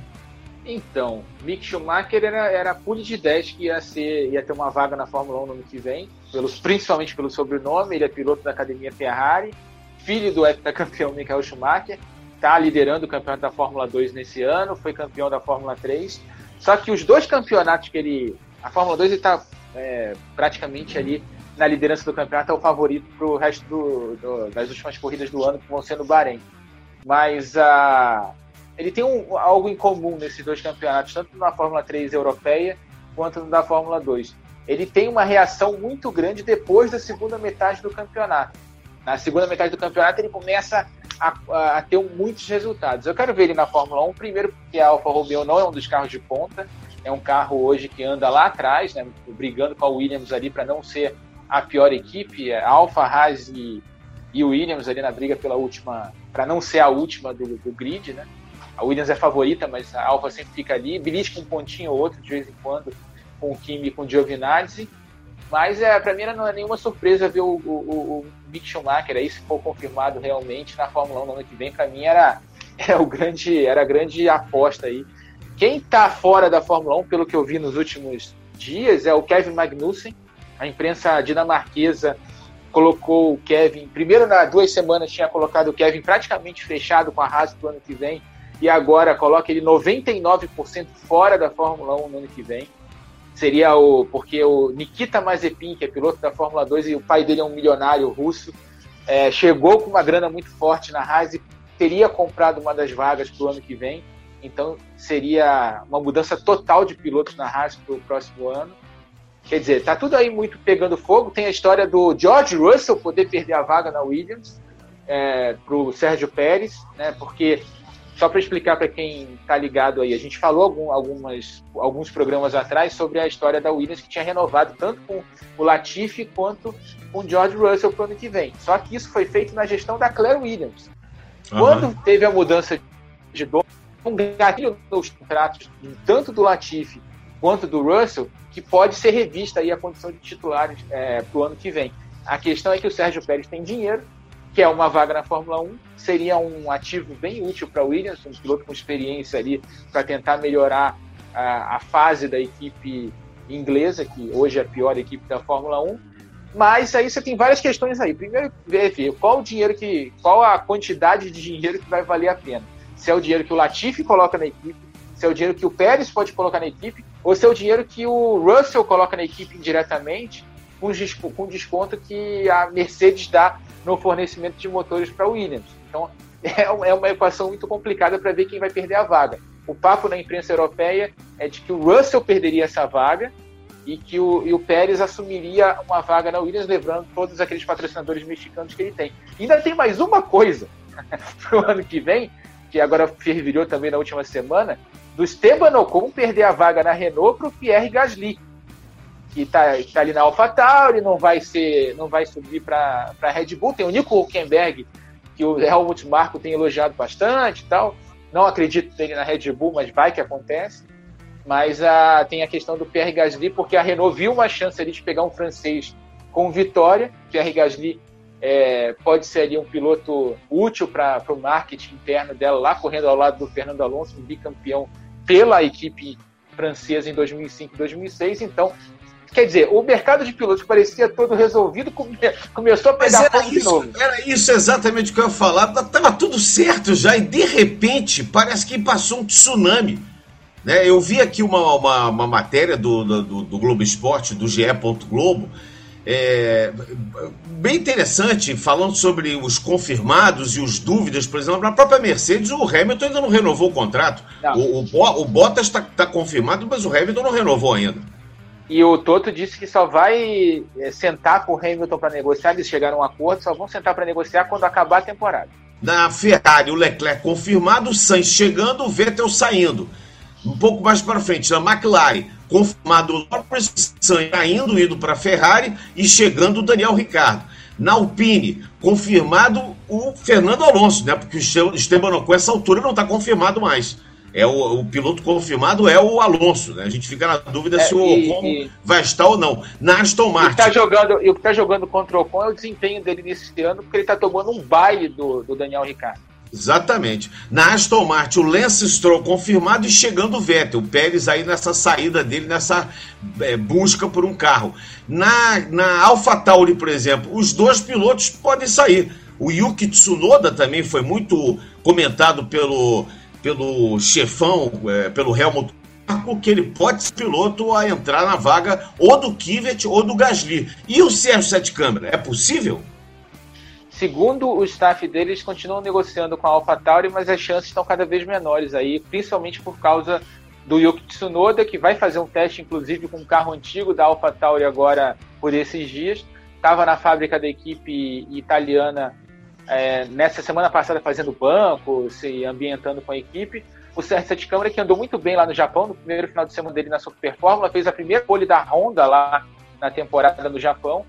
Então, Mick Schumacher era, era pule de 10 que ia, ser, ia ter uma vaga na Fórmula 1 no ano que vem, pelos, principalmente pelo sobrenome, ele é piloto da academia Ferrari, filho do heptacampeão Michael Schumacher, está liderando o campeonato da Fórmula 2 nesse ano, foi campeão da Fórmula 3. Só que os dois campeonatos que ele. A Fórmula 2 está é, praticamente ali na liderança do campeonato, é o favorito para o resto do, do, das últimas corridas do ano, que vão ser no Bahrein. Mas uh, ele tem um, algo em comum nesses dois campeonatos, tanto na Fórmula 3 europeia quanto na Fórmula 2. Ele tem uma reação muito grande depois da segunda metade do campeonato. Na segunda metade do campeonato, ele começa a, a, ter muitos resultados. Eu quero ver ele na Fórmula 1, primeiro porque a Alfa Romeo não é um dos carros de ponta, é um carro hoje que anda lá atrás, né, brigando com a Williams ali para não ser a pior equipe, é Alfa, Haas e, e Williams ali na briga pela última, para não ser a última do, do, grid, né? A Williams é favorita, mas a Alfa sempre fica ali, belisca um pontinho ou outro de vez em quando com o Kimi e com o Giovinazzi. Mas é, para mim não é nenhuma surpresa ver o, o, o Mick Schumacher aí, se for confirmado realmente na Fórmula 1 no ano que vem, para mim era, era, o grande, era a grande aposta aí. Quem está fora da Fórmula 1, pelo que eu vi nos últimos dias, é o Kevin Magnussen. A imprensa dinamarquesa colocou o Kevin, primeiro nas duas semanas tinha colocado o Kevin praticamente fechado com a Haas do ano que vem, e agora coloca ele 99% fora da Fórmula 1 no ano que vem seria o. Porque o Nikita Mazepin, que é piloto da Fórmula 2 e o pai dele é um milionário russo, é, chegou com uma grana muito forte na Haas e teria comprado uma das vagas para o ano que vem. Então seria uma mudança total de pilotos na Haas para o próximo ano. Quer dizer, tá tudo aí muito pegando fogo. Tem a história do George Russell poder perder a vaga na Williams é, para o Sérgio Pérez, né? Porque só para explicar para quem está ligado aí, a gente falou algum, algumas, alguns programas atrás sobre a história da Williams que tinha renovado tanto com o Latifi quanto com o George Russell para o ano que vem. Só que isso foi feito na gestão da Claire Williams. Uhum. Quando teve a mudança de dono, um gatilho nos contratos tanto do Latifi quanto do Russell que pode ser revista aí a condição de titulares é, para o ano que vem. A questão é que o Sérgio Pérez tem dinheiro que é uma vaga na Fórmula 1, seria um ativo bem útil para Williams, um piloto com experiência ali para tentar melhorar a, a, fase da equipe inglesa, que hoje é a pior equipe da Fórmula 1. Mas aí você tem várias questões aí. Primeiro, ver qual o dinheiro que, qual a quantidade de dinheiro que vai valer a pena. Se é o dinheiro que o Latifi coloca na equipe, se é o dinheiro que o Pérez pode colocar na equipe, ou se é o dinheiro que o Russell coloca na equipe indiretamente, com desconto que a Mercedes dá no fornecimento de motores para Williams. Então, é uma equação muito complicada para ver quem vai perder a vaga. O papo na imprensa europeia é de que o Russell perderia essa vaga e que o, e o Pérez assumiria uma vaga na Williams, levando todos aqueles patrocinadores mexicanos que ele tem. E ainda tem mais uma coisa para o ano que vem, que agora fervilhou também na última semana, do Esteban Ocon perder a vaga na Renault para o Pierre Gasly que está tá ali na AlphaTauri, não vai ser, não vai subir para Red Bull. Tem o Nico Huckenberg, que o Helmut Marko tem elogiado bastante tal. Não acredito nele na Red Bull, mas vai que acontece. Mas a, tem a questão do Pierre Gasly, porque a Renault viu uma chance ali de pegar um francês com vitória. Pierre Gasly é, pode ser ali um piloto útil para o marketing interno dela, lá correndo ao lado do Fernando Alonso, um bicampeão pela equipe francesa em 2005 e 2006. Então, Quer dizer, o mercado de pilotos parecia todo resolvido, come, começou a pegar fogo de novo. Era isso exatamente o que eu ia falar. Tava tudo certo já, e de repente parece que passou um tsunami. Né? Eu vi aqui uma, uma, uma matéria do, do, do, Globo Esporte, do GE. Globo, é, bem interessante, falando sobre os confirmados e os dúvidas, por exemplo, na própria Mercedes, o Hamilton ainda não renovou o contrato. O, o, o Bottas está tá confirmado, mas o Hamilton não renovou ainda. E o Toto disse que só vai é, sentar com o Hamilton para negociar. Eles chegaram a um acordo, só vão sentar para negociar quando acabar a temporada. Na Ferrari, o Leclerc confirmado, o Sainz chegando, o Vettel saindo. Um pouco mais para frente, na McLaren, confirmado o Lawrence Sainz indo, indo para a Ferrari e chegando o Daniel Ricciardo. Na Alpine, confirmado o Fernando Alonso, né? Porque o Esteban Ocon, essa altura, não está confirmado mais é o, o, piloto confirmado é o Alonso, né? A gente fica na dúvida é, se o Ocon e, vai estar ou não. Na Aston Martin. Tá jogando, e o que está jogando contra o Ocon é o desempenho dele nesse ano, porque ele está tomando um baile do, do Daniel Ricciardo. Exatamente. Na Aston Martin, o Lance Stroll confirmado e chegando o Vettel. O Pérez aí nessa saída dele, nessa é, busca por um carro. Na, na AlphaTauri, por exemplo, os dois pilotos podem sair. O Yuki Tsunoda também foi muito comentado pelo, pelo chefão, é, pelo Helmut que ele pode ser piloto a entrar na vaga ou do Kivet ou do Gasly. E o Sérgio Sete Câmara, é possível? Segundo o staff deles, continuam negociando com a AlphaTauri, mas as chances estão cada vez menores aí, principalmente por causa do Yuki Tsunoda, que vai fazer um teste, inclusive, com um carro antigo da AlphaTauri agora por esses dias. Estava na fábrica da equipe italiana é, nessa semana passada fazendo banco, se ambientando com a equipe. O Sérgio Sete Câmara, que andou muito bem lá no Japão, no primeiro final de semana dele na Super Fórmula, fez a primeira pole da Honda lá na temporada no Japão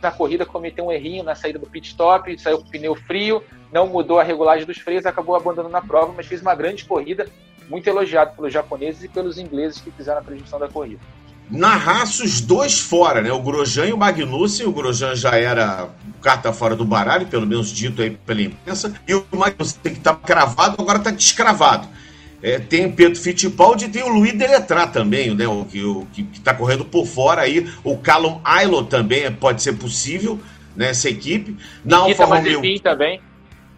na corrida cometeu um errinho na saída do pit stop, saiu com o pneu frio, não mudou a regulagem dos freios, acabou abandonando a prova, mas fez uma grande corrida, muito elogiado pelos japoneses e pelos ingleses que fizeram a transmissão da corrida. Na raça, os dois fora, né? O Grosjean e o Magnussen. O Grosjean já era carta fora do baralho, pelo menos dito aí pela imprensa. E o Magnussen, que estava cravado, agora está descravado. É, tem Pedro Fittipaldi e tem o Luiz Deletrat também, né, o, o, que está correndo por fora aí. O Callum Aylot também pode ser possível nessa equipe. Na Alfa Romeo também.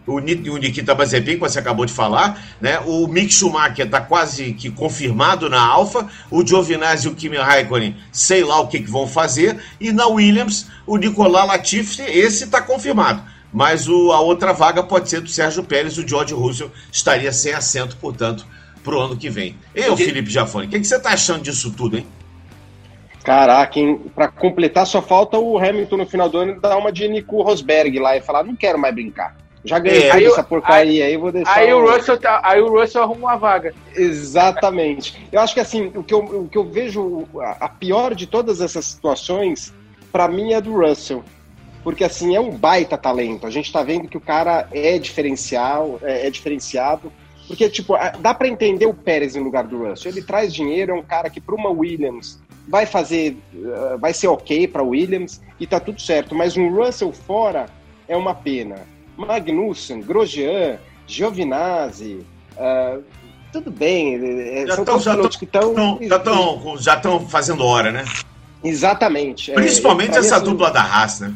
O, o Nikita Mazepin, que você acabou de falar, né? O Mick Schumacher está quase que confirmado na Alfa. O Giovinazzi e o Kimi Raikkonen, sei lá o que, que vão fazer. E na Williams, o Nicolas Latifi, esse está confirmado mas o, a outra vaga pode ser do Sérgio Pérez, o George Russell estaria sem assento, portanto, para o ano que vem. Eu, Felipe Jafone, o que, que, você está achando disso tudo, hein? Caraca, para completar, só falta o Hamilton no final do ano dar uma de Nico Rosberg lá e falar: não quero mais brincar. Já ganhei é, essa porcaria aí, aí, vou deixar. Aí o, Russell tá, aí o Russell arruma uma vaga. Exatamente. Eu acho que assim, o que eu, o que eu vejo, a, pior de todas essas situações, para mim é do Russell porque assim é um baita talento. A gente está vendo que o cara é diferencial, é, é diferenciado, porque tipo dá para entender o Pérez no lugar do Russell. Ele traz dinheiro, é um cara que para uma Williams vai fazer, uh, vai ser ok para Williams e tá tudo certo. Mas um Russell fora é uma pena. Magnussen, Grosjean, Giovinazzi, uh, tudo bem. É, já estão já estão já estão fazendo hora, né? Exatamente. É, Principalmente é, essa dupla da Haas, né?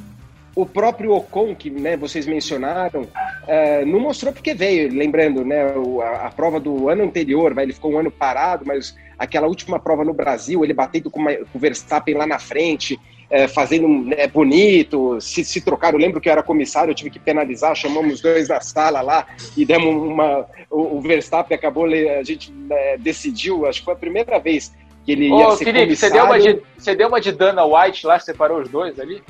o próprio Ocon, que né, vocês mencionaram, uh, não mostrou porque veio. Lembrando, né, a, a, prova do ano anterior, vai, ele ficou um ano parado, mas aquela última prova no Brasil, ele batendo com, uma, com o Verstappen lá na frente, uh, fazendo né, bonito, se, se trocaram. Eu lembro que eu era comissário, eu tive que penalizar, chamamos os dois da sala lá e demos uma. O, o Verstappen acabou, a gente né, decidiu, acho que foi a primeira vez que ele Ô, ia ser Felipe, comissário. Você deu, uma de, você deu uma de Dana White lá, separou os dois ali?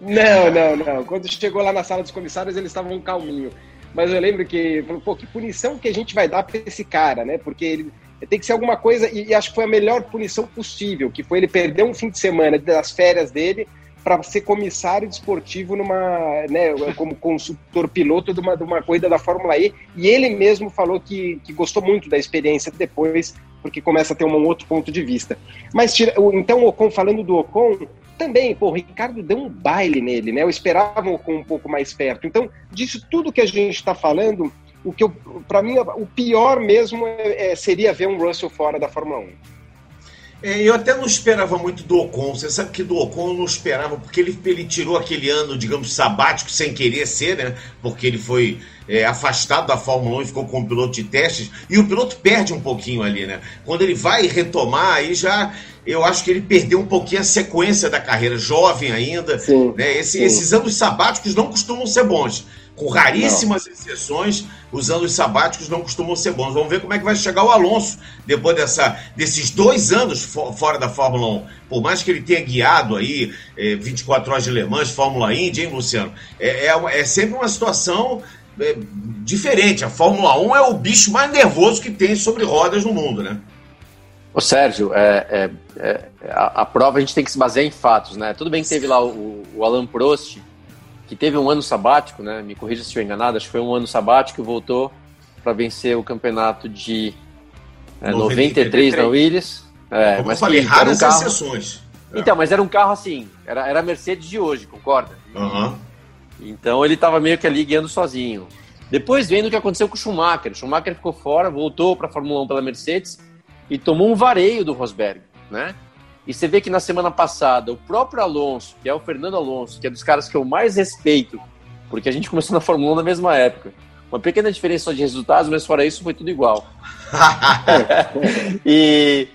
Não, não, não. Quando chegou lá na sala dos comissários, eles estavam calminho. Mas eu lembro que pô, que punição que a gente vai dar para esse cara, né? Porque ele tem que ser alguma coisa, e, e, acho que foi a melhor punição possível, que foi ele perder um fim de semana das férias dele para ser comissário desportivo numa, né, como consultor piloto de uma, de uma corrida da Fórmula E, e ele mesmo falou que, que gostou muito da experiência depois, porque começa a ter um outro ponto de vista. Mas então o Ocon falando do Ocon, também, pô, o Ricardo deu um baile nele, né? Eu esperava o Ocon um pouco mais perto. Então, disso tudo que a gente está falando, o que para mim o pior mesmo é, é, seria ver um Russell fora da Fórmula 1. É, eu até não esperava muito do Ocon. Você sabe que do Ocon eu não esperava, porque ele, ele tirou aquele ano, digamos, sabático, sem querer ser, né? Porque ele foi é, afastado da Fórmula 1 e ficou como piloto de testes. E o piloto perde um pouquinho ali, né? Quando ele vai retomar, aí já. Eu acho que ele perdeu um pouquinho a sequência da carreira, jovem ainda. Sim, né? Esse, sim. Esses anos sabáticos não costumam ser bons com raríssimas não. exceções, os anos sabáticos não costumam ser bons. Vamos ver como é que vai chegar o Alonso depois dessa, desses dois anos fora da Fórmula 1. Por mais que ele tenha guiado aí é, 24 horas de Le Mans, Fórmula Indy, hein, Luciano? É, é, é sempre uma situação é, diferente. A Fórmula 1 é o bicho mais nervoso que tem sobre rodas no mundo, né? Ô Sérgio, é, é, é, a, a, prova a gente tem que se basear em fatos, né? Tudo bem que teve lá o, o Alan Prost, que teve um ano sabático, né? Me corrija se estiver enganado, acho que foi um ano sabático e voltou para vencer o campeonato de é, 93, 93 na Williams. É, Como mas eu falei, raras um carro... exceções. Então, mas era um carro assim, era, era a Mercedes de hoje, concorda? Uhum. Então ele estava meio que ali guiando sozinho. Depois vendo o que aconteceu com o Schumacher. O Schumacher ficou fora, voltou para a Fórmula 1 pela Mercedes e tomou um vareio do Rosberg, né? E você vê que na semana passada, o próprio Alonso, que é o Fernando Alonso, que é dos caras que eu mais respeito porque a gente começou na Fórmula 1 na mesma época. Uma pequena diferença só de resultados, mas fora isso foi tudo igual. e,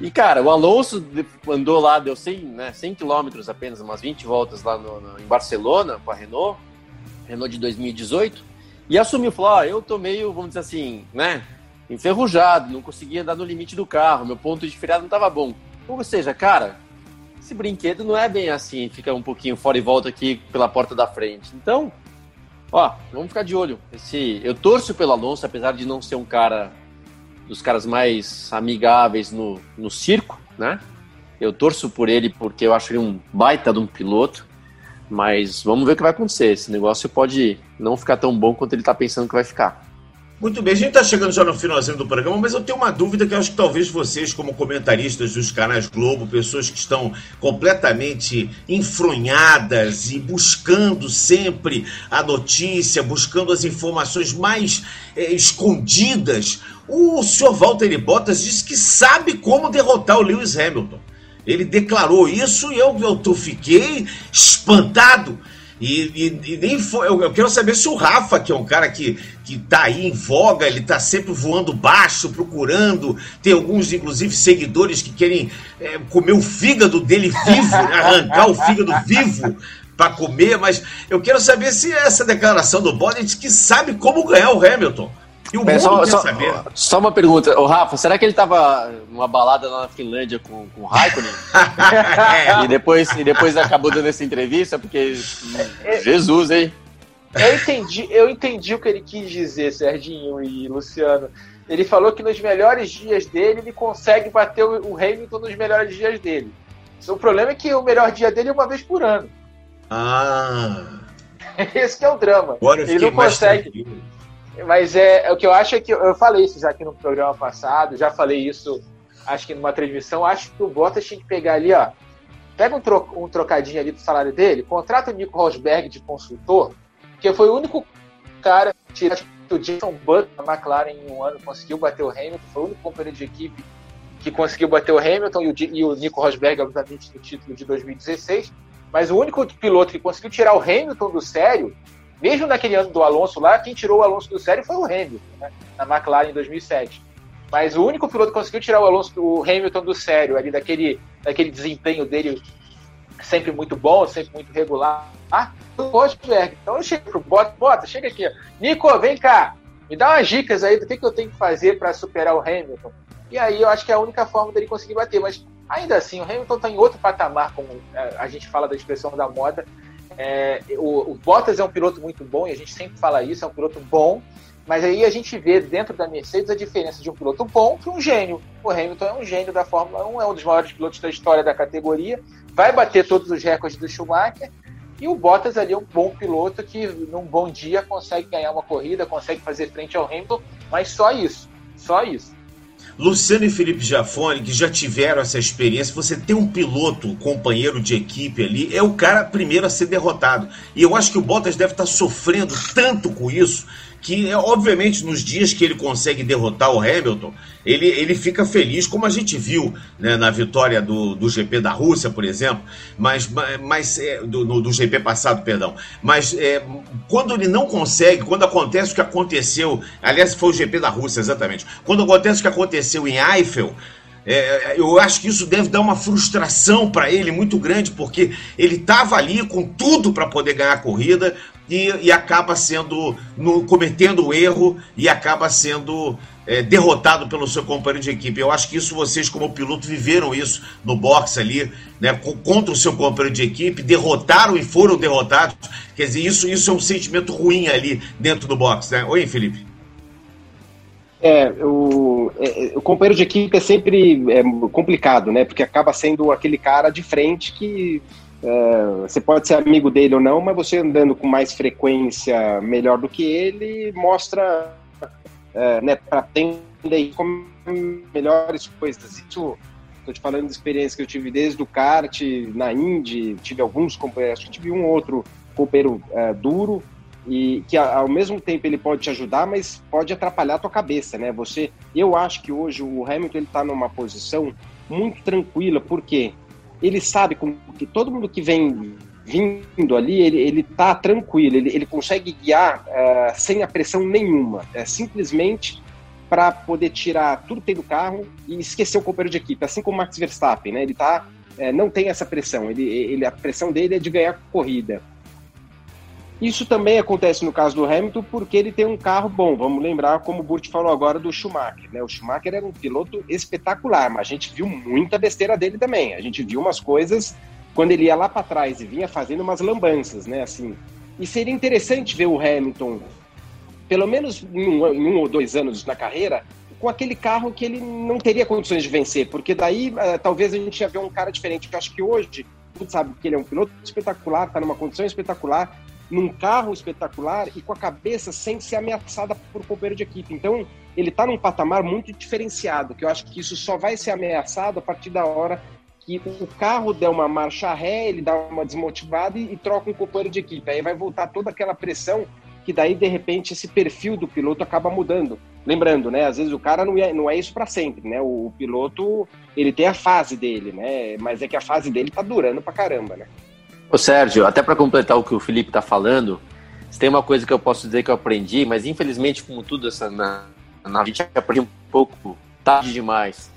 e, cara, o Alonso andou lá, deu 100, né, 100 quilômetros apenas, umas 20 voltas lá no, no, em Barcelona com a Renault, Renault de 2018, e assumiu, falou, oh, eu tô meio, vamos dizer assim, né, enferrujado, não conseguia andar no limite do carro, meu ponto de freada não tava bom. Ou seja, cara, esse brinquedo não é bem assim, fica um pouquinho fora e volta aqui pela porta da frente. Então, ó, vamos ficar de olho. Esse, eu torço pelo Alonso, apesar de não ser um cara dos caras mais amigáveis no, no circo, né? Eu torço por ele porque eu acho ele um baita de um piloto, mas vamos ver o que vai acontecer. Esse negócio pode não ficar tão bom quanto ele está pensando que vai ficar. Muito bem, a gente está chegando já no finalzinho do programa, mas eu tenho uma dúvida que acho que talvez vocês, como comentaristas dos canais Globo, pessoas que estão completamente enfronhadas e buscando sempre a notícia, buscando as informações mais é, escondidas, o senhor Walter Bottas disse que sabe como derrotar o Lewis Hamilton. Ele declarou isso e eu, eu fiquei espantado. E, e, e nem foi, eu, eu, quero saber se o Rafa, que é um cara que, que tá aí em voga, ele tá sempre voando baixo, procurando. Tem alguns, inclusive, seguidores que querem é, comer o fígado dele vivo, arrancar o fígado vivo para comer. Mas eu quero saber se essa declaração do Bottas que sabe como ganhar o Hamilton. E o mundo só, quer só, saber. Só uma pergunta, o Rafa, será que ele tava numa balada lá na Finlândia com, com o Raikkonen? é. e, depois, e depois acabou dando essa entrevista? Porque. É, Jesus, hein? Eu entendi, eu entendi o que ele quis dizer, Serginho e Luciano. Ele falou que nos melhores dias dele, ele consegue bater o Hamilton nos melhores dias dele. O problema é que o melhor dia dele é uma vez por ano. Ah. Esse é o drama. Agora ele não consegue. Mas é, é, o que eu acho é que eu falei isso já aqui no programa passado, já falei isso, acho que numa transmissão. Acho que o Bottas tinha que pegar ali, ó. Pega um, tro, um trocadinho ali do salário dele, contrata o Nico Rosberg de consultor, que foi o único cara que o Jason Button da McLaren em um ano conseguiu bater o Hamilton, foi o único companheiro de equipe que conseguiu bater o Hamilton e o, e o Nico Rosberg, obviamente, no título de 2016. Mas o único piloto que conseguiu tirar o Hamilton do sério mesmo naquele ano do Alonso lá, quem tirou o Alonso do sério foi o Hamilton, né? na McLaren em 2007. Mas o único piloto que conseguiu tirar o Alonso, o Hamilton do sério, ali daquele, daquele desempenho dele sempre muito bom, sempre muito regular, ah, o Rosberg. Então eu chego pro Bota, Bota, chega aqui, Nico, vem cá, me dá umas dicas aí do que, que eu tenho que fazer para superar o Hamilton. E aí eu acho que é a única forma dele conseguir bater. Mas ainda assim, o Hamilton está em outro patamar, como é, a gente fala da expressão da moda, é, o, o, Bottas é um piloto muito bom, e a gente sempre fala isso, é um piloto bom, mas aí a gente vê dentro da Mercedes a diferença de um piloto bom para um gênio. O Hamilton é um gênio da Fórmula 1, é um dos maiores pilotos da história da categoria, vai bater todos os recordes do Schumacher, e o Bottas ali é um bom piloto que, num bom dia, consegue ganhar uma corrida, consegue fazer frente ao Hamilton, mas só isso, só isso. Luciano e Felipe Jafone, que já tiveram essa experiência, você tem um piloto, um companheiro de equipe ali, é o cara primeiro a ser derrotado. E eu acho que o Bottas deve estar sofrendo tanto com isso que, obviamente, nos dias que ele consegue derrotar o Hamilton, ele, ele fica feliz, como a gente viu né, na vitória do, do GP da Rússia, por exemplo, mas, mas é, do, no, do GP passado, perdão. Mas é, quando ele não consegue, quando acontece o que aconteceu, aliás, foi o GP da Rússia, exatamente, quando acontece o que aconteceu em Eiffel, é, eu acho que isso deve dar uma frustração para ele muito grande, porque ele estava ali com tudo para poder ganhar a corrida, e, e acaba sendo no, cometendo o erro e acaba sendo é, derrotado pelo seu companheiro de equipe. Eu acho que isso vocês, como piloto, viveram isso no boxe ali, né, contra o seu companheiro de equipe, derrotaram e foram derrotados. Quer dizer, isso, isso é um sentimento ruim ali dentro do boxe, né? Oi, Felipe. É, o, é, o companheiro de equipe é sempre é, complicado, né? Porque acaba sendo aquele cara de frente que é, você pode ser amigo dele ou não, mas você andando com mais frequência melhor do que ele mostra é, né, para atender como melhores coisas. Isso, estou te falando de experiência que eu tive desde o kart na Indy, tive alguns companheiros, tive um outro companheiro é, duro e que ao mesmo tempo ele pode te ajudar, mas pode atrapalhar a tua cabeça, né? Você, eu acho que hoje o Hamilton ele está numa posição muito tranquila, porque ele sabe com que todo mundo que vem vindo ali, ele, ele tá tranquilo, ele, ele consegue guiar uh, sem a pressão nenhuma. É simplesmente para poder tirar tudo que tem do carro e esquecer o companheiro de equipe, assim como o Max Verstappen, né? Ele tá, é, não tem essa pressão, ele, ele, a pressão dele é de ganhar corrida. Isso também acontece no caso do Hamilton porque ele tem um carro bom. Vamos lembrar, como o Burt falou agora, do Schumacher. Né? O Schumacher era um piloto espetacular, mas a gente viu muita besteira dele também. A gente viu umas coisas quando ele ia lá para trás e vinha fazendo umas lambanças, né? Assim. E seria interessante ver o Hamilton pelo menos em um, em um, ou dois anos na carreira, com aquele carro que ele não teria condições de vencer, porque daí uh, talvez a gente ia ver um cara diferente. Eu acho que hoje, sabe que ele é um piloto espetacular, está numa condição espetacular, num carro espetacular e com a cabeça sem ser ameaçada por companheiro de equipe. Então, ele está num patamar muito diferenciado, que eu acho que isso só vai ser ameaçado a partir da hora que o carro der uma marcha ré, ele dá uma desmotivada e, e troca um companheiro de equipe. Aí vai voltar toda aquela pressão que daí de repente esse perfil do piloto acaba mudando. Lembrando, né? Às vezes o cara não é, não é isso para sempre, né? O, o, piloto ele tem a fase dele, né? Mas é que a fase dele tá durando pra caramba, né? Ô Sérgio, até para completar o que o Felipe tá falando, tem uma coisa que eu posso dizer que eu aprendi, mas infelizmente como tudo essa na, na gente aprendi um pouco tarde demais.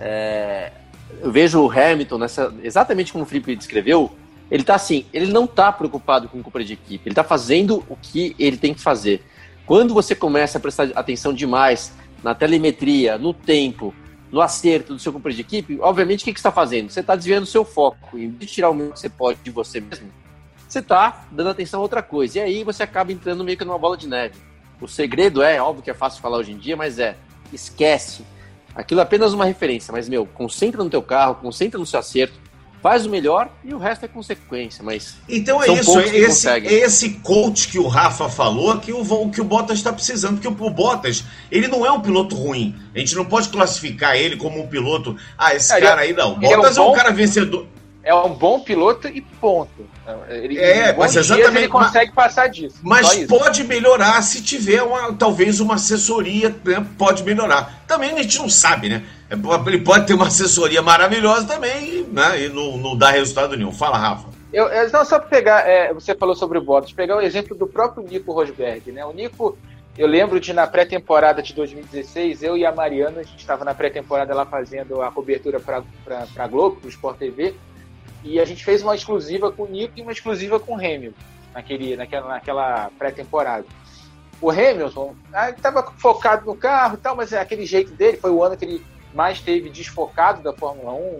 É, eu vejo o Hamilton nessa exatamente como o Felipe descreveu, ele tá assim, ele não tá preocupado com compra de equipe, ele tá fazendo o que ele tem que fazer. Quando você começa a prestar atenção demais na telemetria, no tempo, no acerto do seu companheiro de equipe, obviamente o que, que você está fazendo? Você está desviando o seu foco. Em vez de tirar o meio que você pode de você mesmo, você está dando atenção a outra coisa. E aí você acaba entrando meio que numa bola de neve. O segredo é, óbvio que é fácil falar hoje em dia, mas é, esquece. Aquilo é apenas uma referência, mas, meu, concentra no teu carro, concentra no seu acerto, faz o melhor e o resto é consequência, mas então é isso, é esse, é esse coach que o Rafa falou que o que o Bottas está precisando, porque o, Bottas ele não é um piloto ruim, a gente não pode classificar ele como um piloto, ah esse é, cara aí não, Bottas é um, é um cara vencedor, é um bom piloto e ponto. Ele, é, mas exatamente. Ele consegue mas, passar disso. Mas pode melhorar se tiver uma, talvez uma assessoria, né, pode melhorar. Também a gente não sabe, né? É, ele pode ter uma assessoria maravilhosa também né, e não, não dá resultado nenhum. Fala, Rafa. Eu, não, só para pegar, é, você falou sobre o Bottas, pegar o exemplo do próprio Nico Rosberg, né? O Nico, eu lembro de na pré-temporada de 2016, eu e a Mariana, a gente estava na pré-temporada lá fazendo a cobertura para a Globo, para o Sport TV, e a gente fez uma exclusiva com o Nico e uma exclusiva com o Hamilton naquele, naquela, naquela pré-temporada. O Hamilton estava focado no carro e tal, mas é aquele jeito dele foi o ano que ele mais teve desfocado da Fórmula 1,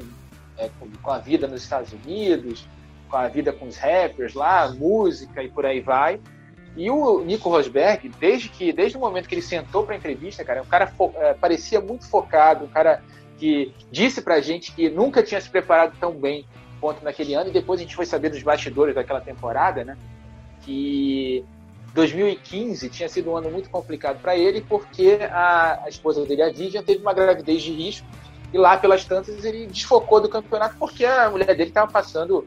é, com, com, a vida nos Estados Unidos, com a vida com os rappers lá, música e por aí vai. E o Nico Rosberg, desde que desde o momento que ele sentou para entrevista, cara, um cara é, parecia muito focado, um cara que disse para a gente que nunca tinha se preparado tão bem ponto naquele ano, e depois a gente foi saber dos bastidores daquela temporada, né? Que 2015 tinha sido um ano muito complicado para ele, porque a, a, esposa dele, a Vivian, teve uma gravidez de risco, e lá pelas tantas ele desfocou do campeonato porque a mulher dele estava passando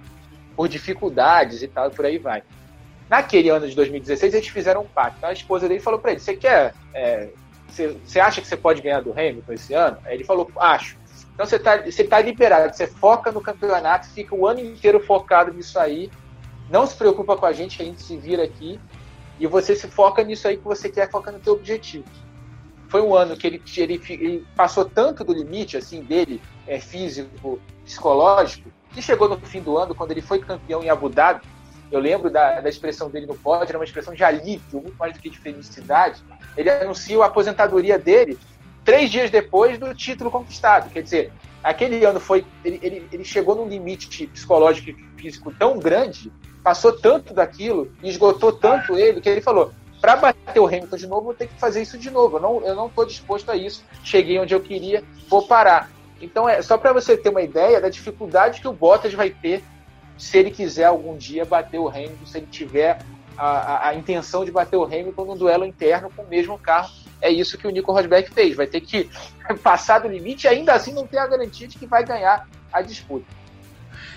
por dificuldades e tal, e por aí vai. Naquele ano de 2016, eles fizeram um pacto. A esposa dele falou para ele: Você quer. É, você, acha que você pode ganhar do Hamilton esse ano? Aí ele falou: Acho. Então você está você tá liberado, você foca no campeonato, fica o ano inteiro focado nisso aí, não se preocupa com a gente, a gente se vira aqui, e você se foca nisso aí que você quer, foca no teu objetivo. Foi um ano que ele, ele, ele passou tanto do limite assim dele, é, físico, psicológico, que chegou no fim do ano, quando ele foi campeão em Abu Dhabi, eu lembro da, da expressão dele no pódio, era uma expressão de alívio, muito mais do que de felicidade. Ele anunciou a aposentadoria dele três dias depois do título conquistado. Quer dizer, aquele ano foi. Ele, ele, ele chegou num limite psicológico e físico tão grande, passou tanto daquilo, esgotou tanto ele, que ele falou: para bater o Hamilton de novo, vou ter que fazer isso de novo. Eu não, eu não estou disposto a isso. Cheguei onde eu queria, vou parar. Então, é só para você ter uma ideia da dificuldade que o Bottas vai ter se ele quiser algum dia bater o Hamilton, se ele tiver a, a, a intenção de bater o Hamilton num duelo interno com o mesmo carro é isso que o Nico Rosberg fez. Vai ter que passar do limite e ainda assim não ter a garantia de que vai ganhar a disputa.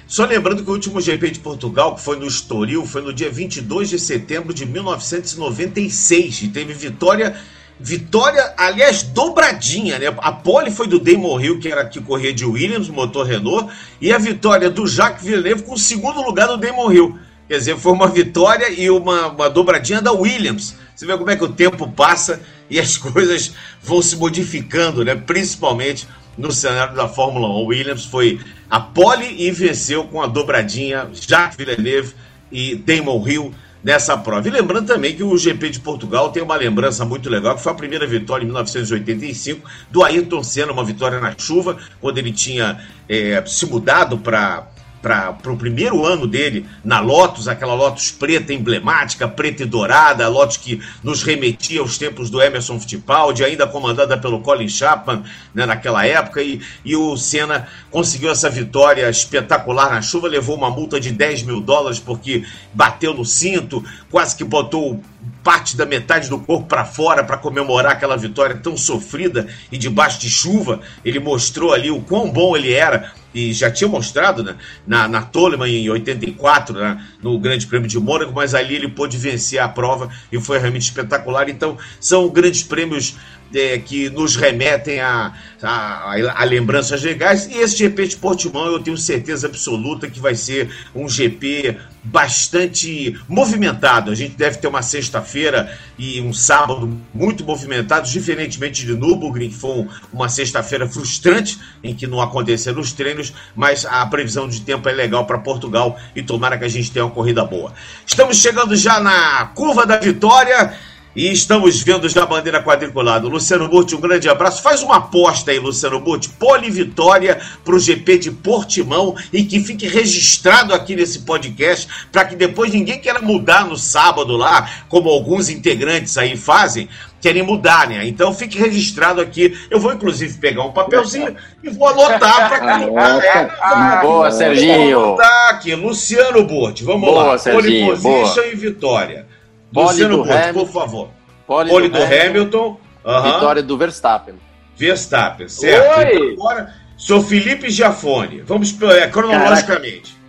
Só lembrando que o último GP de Portugal, que foi no Estoril, foi no dia 22 de setembro de 1996 e teve vitória Vitória, aliás, dobradinha, né? A pole foi do Damon Hill, que era que corria de Williams, motor Renault, e a vitória do Jacques Villeneuve com o segundo lugar do Damon Hill. Quer dizer, foi uma vitória e uma, uma dobradinha da Williams. Você vê como é que o tempo passa e as coisas vão se modificando, né? Principalmente no cenário da Fórmula 1. Williams foi a pole e venceu com a dobradinha Jacques Villeneuve e Damon Hill nessa prova. E lembrando também que o GP de Portugal tem uma lembrança muito legal, que foi a primeira vitória em 1985 do Ayrton Senna, uma vitória na chuva, quando ele tinha é, se mudado para para o primeiro ano dele na Lotus, aquela Lotus preta emblemática, preta e dourada, a Lotus que nos remetia aos tempos do Emerson Fittipaldi, ainda comandada pelo Colin Chapman né, naquela época, e, e o Senna conseguiu essa vitória espetacular na chuva, levou uma multa de 10 mil dólares porque bateu no cinto, quase que botou parte da metade do corpo para fora para comemorar aquela vitória tão sofrida e debaixo de chuva. Ele mostrou ali o quão bom ele era e já tinha mostrado né, na, na Toleman em 84, né, no Grande Prêmio de Mônaco, mas ali ele pôde vencer a prova e foi realmente espetacular. Então, são grandes prêmios é, que nos remetem a, a, a, lembranças legais. E esse GP de Portimão eu tenho certeza absoluta que vai ser um GP bastante movimentado. A gente deve ter uma sexta-feira e um sábado muito movimentados, diferentemente de Nürburgring, que foi uma sexta-feira frustrante, em que não aconteceram os treinos, mas a previsão de tempo é legal para Portugal e tomara que a gente tenha uma corrida boa. Estamos chegando já na curva da vitória. E estamos vendo já a bandeira quadriculada. Luciano Burti, um grande abraço. Faz uma aposta aí, Luciano Burti. Pole vitória para o GP de Portimão e que fique registrado aqui nesse podcast para que depois ninguém queira mudar no sábado lá, como alguns integrantes aí fazem, querem mudar, né? Então fique registrado aqui. Eu vou inclusive pegar um papelzinho e vou anotar para quem é, Boa, Serginho. Vou anotar aqui, Luciano Burti. Vamos boa, lá. Serginho, Pole position boa. e vitória. Luciano do Hamilton, por favor. Pole, Pole do, do, Hamilton. Uhum. Vitória do Verstappen. Verstappen, certo. Oi. Então agora, sou Felipe Giafone. Vamos é, cronologicamente. Caraca.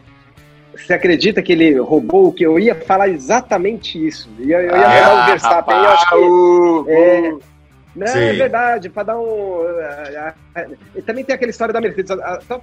Você acredita que ele roubou o que eu ia falar exatamente isso? Eu, eu ia ah, falar o Verstappen. Rapaz, eu acho que. Uh, é, uh. Não, Sim. é verdade, para dar um. E também tem aquela história da Mercedes,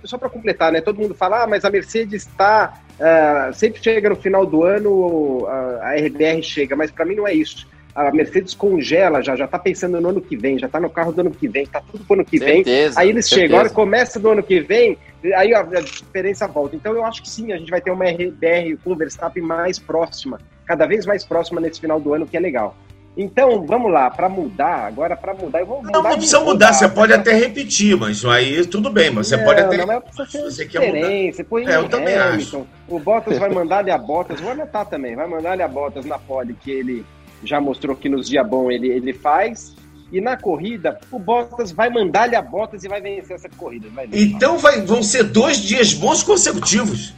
só para completar, né? Todo mundo fala, ah, mas a Mercedes está. Uh, sempre chega no final do ano, a RBR chega, mas para mim não é isso. A Mercedes congela já, já tá pensando no ano que vem, já tá no carro do ano que vem, tá tudo pro ano que certeza, vem. Aí eles certeza. chegam, agora começa do ano que vem, aí a, a diferença volta. Então eu acho que sim, a gente vai ter uma RBR com o Verstappen mais próxima, cada vez mais próxima nesse final do ano, que é legal. Então, vamos lá, para mudar, agora para mudar, eu vou mudar. Não, não precisa mudar, você pode até repetir, mas aí tudo bem, mas você não, pode até. Não, mas precisa ser você diferente, você põe é, eu também Hamilton. Acho. O Bottas vai mandar-lhe a Bottas, vou anotar também, vai mandar-lhe a Bottas na pole que ele já mostrou que nos dias bons ele, ele faz. E na corrida, o Bottas vai mandar-lhe a Bottas e vai vencer essa corrida. Vai então vai, vão ser dois dias bons consecutivos.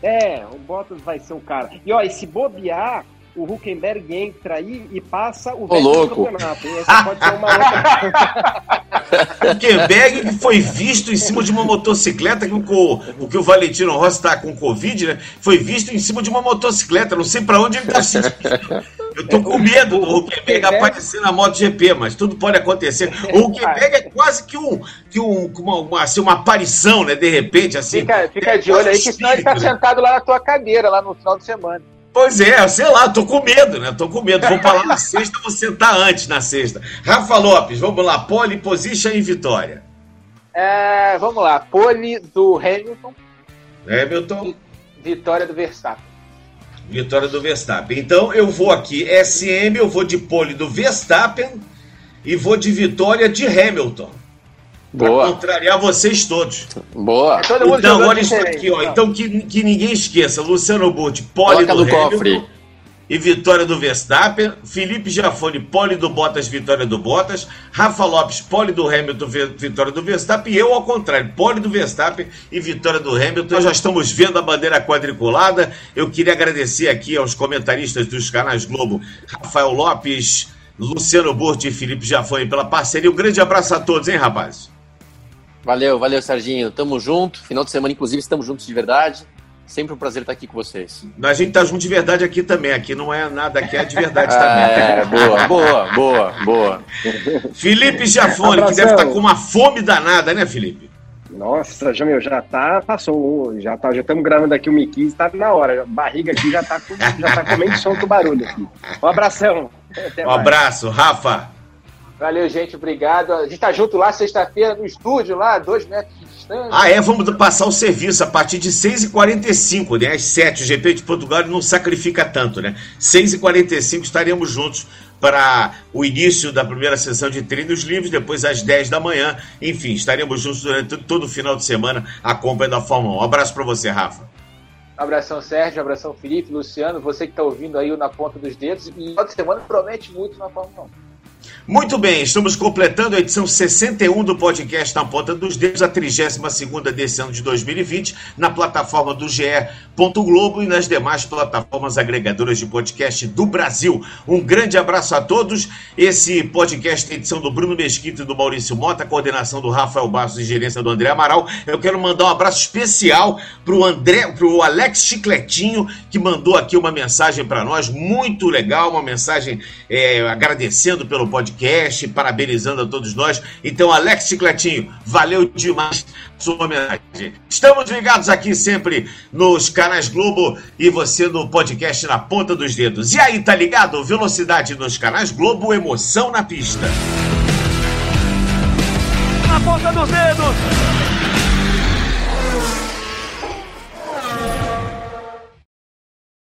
É, o Bottas vai ser o cara. E ó, e se bobear, o Huckenberg entra aí e passa o do campeonato. Essa pode ser uma outra. Huckenberg foi visto em cima de uma motocicleta que o, o que o Valentino Rossi está com Covid, né? Foi visto em cima de uma motocicleta. Não sei para onde ele está se Eu tô com medo do Huckenberg aparecer na MotoGP, mas tudo pode acontecer. O Huckenberg é quase que um, que um uma, uma, assim, uma aparição, né? De repente, assim. Fica, fica de olho aí, que senão ele tá sentado lá na tua cadeira, lá no final de semana. Pois é, sei lá, tô com medo, né? Tô com medo. Vou falar na sexta, vou sentar antes na sexta. Rafa Lopes, vamos lá, pole position e vitória. É, vamos lá, pole do Hamilton. Hamilton. Vitória do Verstappen. Vitória do Verstappen. Então eu vou aqui, SM, eu vou de pole do Verstappen e vou de vitória de Hamilton. Boa. Pra contrariar vocês todos. Boa. É então, olha isso aqui, ó. Então, que, que ninguém esqueça: Luciano Burti, pole do, do cofre. e vitória do Verstappen. Felipe Jafone, pole do Bottas, vitória do Bottas. Rafa Lopes, pole do Hamilton, vitória do Verstappen. E eu, ao contrário, pole do Verstappen e vitória do Hamilton. Nós já estamos vendo a bandeira quadriculada. Eu queria agradecer aqui aos comentaristas dos canais Globo, Rafael Lopes, Luciano Burti e Felipe Jafone pela parceria. Um grande abraço a todos, hein, rapazes? Valeu, valeu, Serginho. Tamo junto. Final de semana, inclusive, estamos juntos de verdade. Sempre um prazer estar aqui com vocês. A gente tá junto de verdade aqui também. Aqui não é nada, aqui é de verdade também. É, boa, boa, boa, boa. Felipe Giafone, que deve estar tá com uma fome danada, né, Felipe? Nossa, já, meu, já tá, passou, já tá, já estamos gravando aqui o Mickey, tá na hora, a barriga aqui já tá, já tá comendo som do barulho aqui. Um abração. Até um mais. abraço, Rafa. Valeu, gente, obrigado. A gente tá junto lá sexta-feira no estúdio, lá, dois metros de distância. Ah, é, vamos passar o serviço a partir de 6h45, né? Às 7 o GP de Portugal não sacrifica tanto, né? 6h45 estaremos juntos para o início da primeira sessão de treinos livres, depois às 10 da manhã. Enfim, estaremos juntos durante todo o final de semana acompanhando a Fórmula 1. Um abraço para você, Rafa. Abração, Sérgio. Abração, Felipe, Luciano. Você que está ouvindo aí na ponta dos dedos. E final de semana promete muito na Fórmula 1. Muito bem, estamos completando a edição 61 do podcast Na Ponta dos Dedos, a 32 desse ano de 2020, na plataforma do GE. Globo e nas demais plataformas agregadoras de podcast do Brasil. Um grande abraço a todos. Esse podcast tem edição do Bruno Mesquita e do Maurício Mota, coordenação do Rafael Bastos e gerência do André Amaral. Eu quero mandar um abraço especial para o André, para o Alex Chicletinho, que mandou aqui uma mensagem para nós, muito legal, uma mensagem é, agradecendo pelo podcast, parabenizando a todos nós. Então, Alex Chicletinho, valeu demais sua homenagem. Estamos ligados aqui sempre nos canais Globo e você no podcast na ponta dos dedos. E aí, tá ligado? Velocidade nos canais Globo, emoção na pista. Na ponta dos dedos.